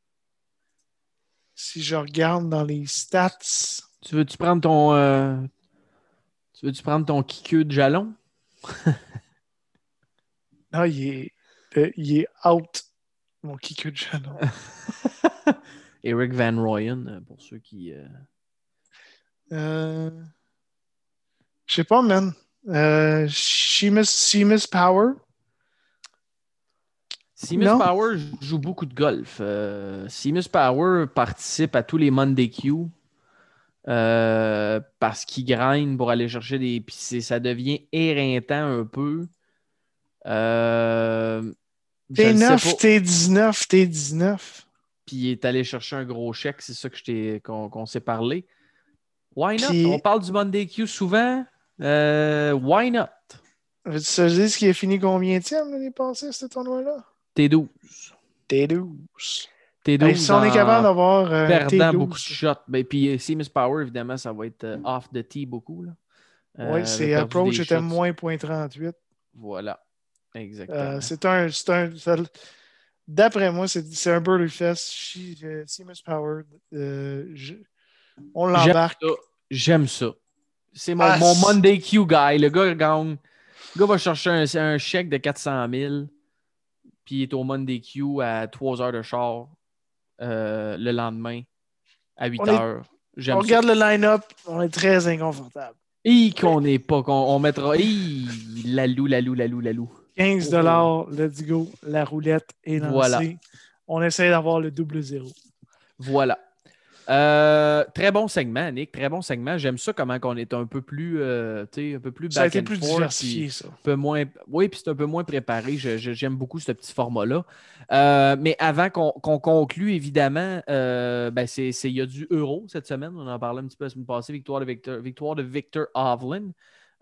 Speaker 2: Si je regarde dans les stats.
Speaker 1: Tu veux-tu prendre ton. tu veux-tu prendre ton kickeux de jalon?
Speaker 2: Non, il est, euh, il est out, mon kicker de jalon.
Speaker 1: Eric Van Royen, euh, pour ceux qui. Euh...
Speaker 2: Je sais pas, man. Euh, Seamus, Power.
Speaker 1: Seamus Power joue beaucoup de golf. Euh, Seamus Power participe à tous les Monday Q. Euh, parce qu'il grind pour aller chercher des. Puis ça devient éreintant un peu.
Speaker 2: Euh, T9, T19, T19.
Speaker 1: Puis il est allé chercher un gros chèque, c'est ça que qu'on, s'est parlé. Why not? On parle du Monday Q souvent. Euh, why not?
Speaker 2: Veux-tu te dire ce qui a fini combien de l'année passée, ce tournoi-là?
Speaker 1: T12.
Speaker 2: T12.
Speaker 1: T12.
Speaker 2: si on est capable d'avoir. Euh,
Speaker 1: perdant beaucoup de shots. Ben, puis Seamus Power, évidemment, ça va être off the tee beaucoup. Là.
Speaker 2: oui, c'est approach était moins 0.38.
Speaker 1: Voilà. Exactement.
Speaker 2: Euh, c'est un. un D'après moi, c'est un Burley Fest. Seamus Power. Euh, on l'embarque.
Speaker 1: J'aime ça. C'est mon, ah, mon, Monday Q guy. Le gars gagne. Le gars va chercher un, un chèque de 400 000. Puis il est au Monday Q à 3 heures de char euh, le lendemain à 8 heures.
Speaker 2: On regarde le line-up, on est très inconfortable.
Speaker 1: Et qu'on n'est pas, qu'on on mettra. la lalou, lalou, lalou, lalou.
Speaker 2: 15 dollars, let's go. La roulette est lancée. Voilà. On essaie d'avoir le double zéro.
Speaker 1: Voilà. Euh, très bon segment, Nick. Très bon segment. J'aime ça comment on est un peu plus, euh, un peu plus
Speaker 2: back Ça a été plus diversifié, ça.
Speaker 1: Un peu moins, oui, puis c'est un peu moins préparé. J'aime beaucoup ce petit format-là. Euh, mais avant qu'on conclue, évidemment, ben il y a du euro cette semaine. On en parlait un petit peu la semaine passée. Victoire de Victor, victoire de Victor Hovland.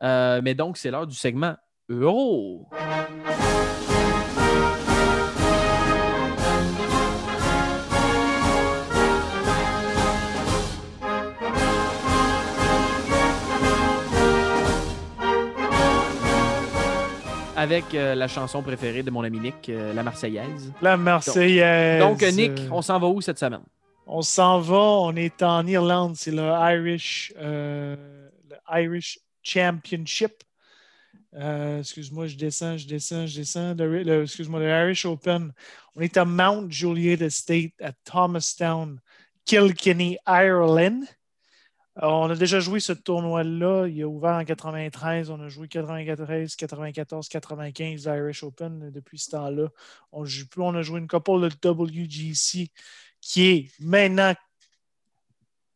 Speaker 1: mais donc, c'est l'heure du segment euro. Avec euh, la chanson préférée de mon ami Nick, euh, la Marseillaise.
Speaker 2: La Marseillaise.
Speaker 1: Donc, donc Nick, on s'en va où cette semaine?
Speaker 2: On s'en va, on est en Irlande, c'est le Irish, euh, le Irish Championship. Euh, excuse-moi, je descends, je descends, je descends. excuse-moi, le Irish Open. On est à Mount Juliet Estate à Thomastown, Kilkenny, Ireland. On a déjà joué ce tournoi-là. Il a ouvert en 93. On a joué 93, 94, 95 Irish Open depuis ce temps-là. On joue plus. On a joué une couple de WGC qui est maintenant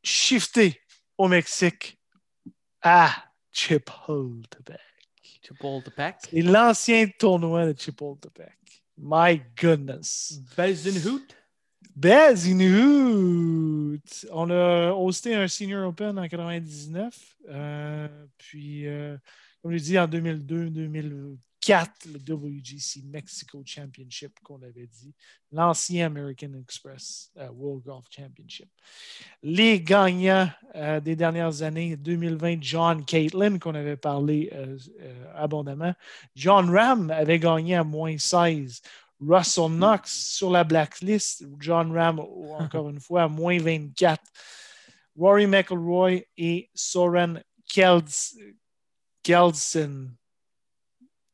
Speaker 2: shifté au Mexique à Chapultepec.
Speaker 1: Chapultepec.
Speaker 2: C'est l'ancien tournoi de Chapultepec. My goodness.
Speaker 1: Bezinhout?
Speaker 2: Bezinhout. On a hosté un Senior Open en 99. Euh, puis, euh, comme je l'ai dit, en 2002, 2000, le WGC Mexico Championship qu'on avait dit, l'ancien American Express euh, World Golf Championship. Les gagnants euh, des dernières années, 2020, John Caitlin, qu'on avait parlé abondamment. John Ram avait gagné à moins 16. Russell Knox sur la blacklist. John Ram, encore une fois, à moins 24. Rory McIlroy et Soren Keldsen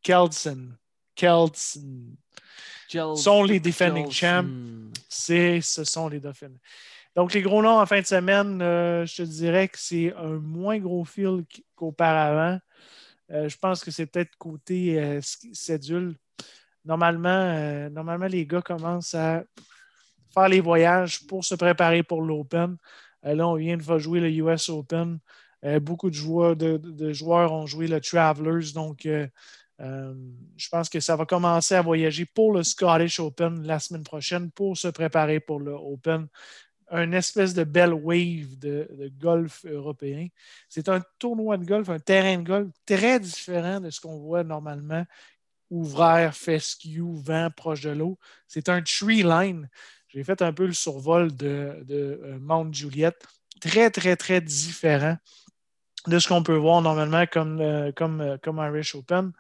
Speaker 2: Kelsen, Kelsen sont les defending champs. C'est, ce sont les Dauphins. Donc, les gros noms en fin de semaine, euh, je te dirais que c'est un moins gros fil qu'auparavant. Euh, je pense que c'est peut-être côté euh, cédule. Normalement, normalement, les gars commencent à faire les voyages pour se préparer pour l'Open. là, on vient de jouer le US Open. beaucoup de joueurs, ont joué le Travelers. Donc, euh, je pense que ça va commencer à voyager pour le Scottish Open la semaine prochaine pour se préparer pour le Open. une espèce de belle wave de, golf européen. C'est un tournoi de golf, un terrain de golf très différent de ce qu'on voit normalement. Ouvert, fescue, vent proche de l'eau. C'est un tree line. J'ai fait un peu le survol de, euh, Mount Juliet. Très, très, très différent de ce qu'on peut voir normalement comme, euh, euh, Irish Open.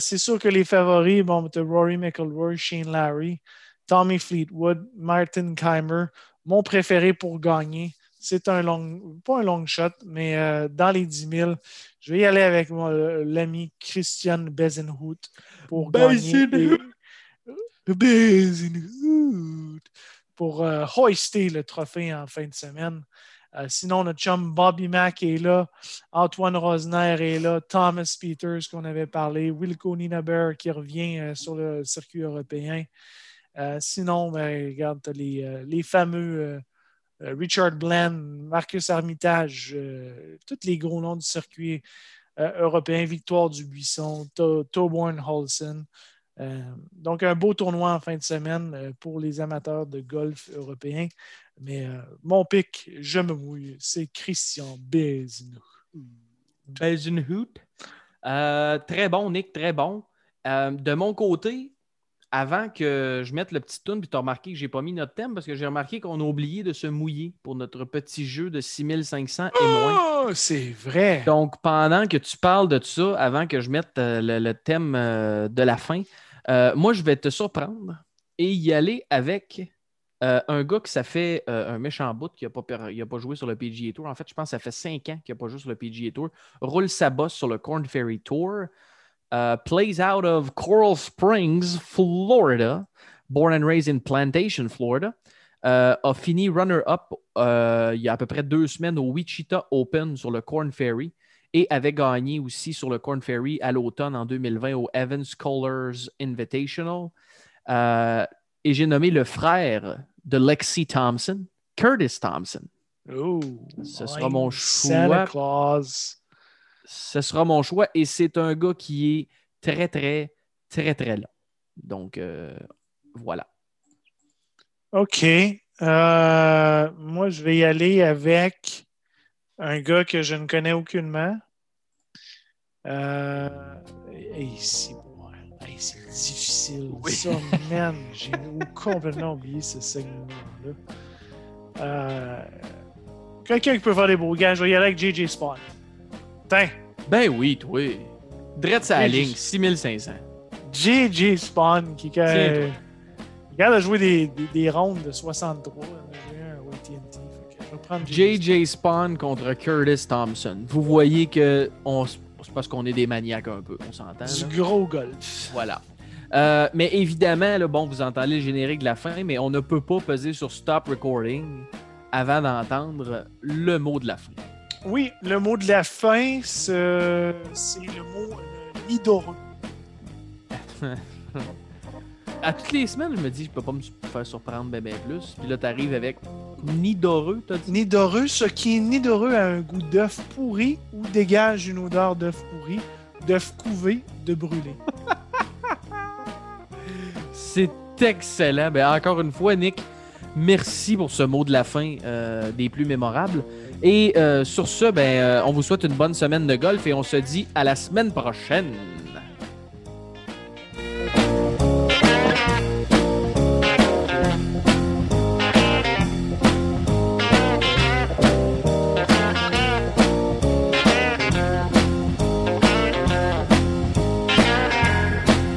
Speaker 2: c'est sûr que les favoris, bon, Rory McIlroy, Shane Larry, Tommy Fleetwood, Martin Keimer, mon préféré pour gagner. C'est un long, pas un long shot, mais euh, dans les 10 000, je vais y aller avec l'ami Christian Bezenhout pour gagner. Bezenhout pour euh, hoister le trophée en fin de semaine. Euh, sinon, notre chum Bobby Mack est là, Antoine Rosner est là, Thomas Peters qu'on avait parlé, Wilco Ninaber qui revient sur le circuit européen. Sinon, ben, regarde, les, euh, les fameux Richard Bland, Marcus Armitage, tous les gros noms du circuit européen, Victoire du Buisson, Toborn Holson. donc, un beau tournoi en fin de semaine pour les amateurs de golf européens. Mais mon pic, je me mouille, c'est Christian Bezenhout.
Speaker 1: Bezenhout. très bon, Nick, très bon. de mon côté, avant que je mette le petit tune, puis tu as remarqué que j'ai pas mis notre thème parce que j'ai remarqué qu'on a oublié de se mouiller pour notre petit jeu de 6500 et moins.
Speaker 2: Oh, c'est vrai.
Speaker 1: Donc, pendant que tu parles de ça, avant que je mette euh, le, thème euh, de la fin, euh, moi, je vais te surprendre et y aller avec un gars qui ça fait un méchant bout qui n'a pas, pas joué sur le PGA Tour. En fait, je pense que ça fait cinq ans qu'il n'a pas joué sur le PGA Tour. Roule sa bosse sur le Corn Ferry Tour. Uh, plays out of Coral Springs, Florida, born and raised in Plantation, Florida. Uh, a fini runner-up uh, il y a à peu près deux semaines au Wichita Open sur le Corn Ferry et avait gagné aussi sur le Corn Ferry à l'automne en 2020 au Evans Scholars Invitational. et j'ai nommé le frère de Lexi Thompson, Curtis Thompson.
Speaker 2: Oh,
Speaker 1: Ce sera mon choix ce sera mon choix. Et c'est un gars qui est très, très, très, très long. Donc, euh, voilà.
Speaker 2: OK. Euh, moi, je vais y aller avec un gars que je ne connais aucunement. Euh, c'est difficile. Ça, man, j'ai complètement oublié ce segment-là. Quelqu'un qui peut faire des beaux gars, je vais y aller avec JJ
Speaker 1: Ben oui, toi. Drette sa ligne, 6500.
Speaker 2: JJ Spawn qui a, a joué des, des, rondes de 63.
Speaker 1: JJ Spawn contre Curtis Thompson. Vous voyez que c'est parce qu'on est des maniaques un peu, on s'entend.
Speaker 2: Du gros golf.
Speaker 1: Voilà. Euh, mais évidemment, là, bon, vous entendez le générique de la fin, mais on ne peut pas peser sur Stop Recording avant d'entendre le mot de la fin.
Speaker 2: Oui, le mot de la fin, c'est le mot nidoreux.
Speaker 1: à toutes les semaines, je me dis, je peux pas me faire surprendre bien, plus. Puis là, t'arrives avec nidoreux, t'as dit?
Speaker 2: Nidoreux, ce qui est nidoreux a un goût d'œuf pourri ou dégage une odeur d'œuf pourri, d'œuf couvé, de brûlé.
Speaker 1: C'est excellent. Ben, encore une fois, Nick, merci pour ce mot de la fin euh, des plus mémorables. Et euh, sur ce, ben, euh, on vous souhaite une bonne semaine de golf et on se dit à la semaine prochaine.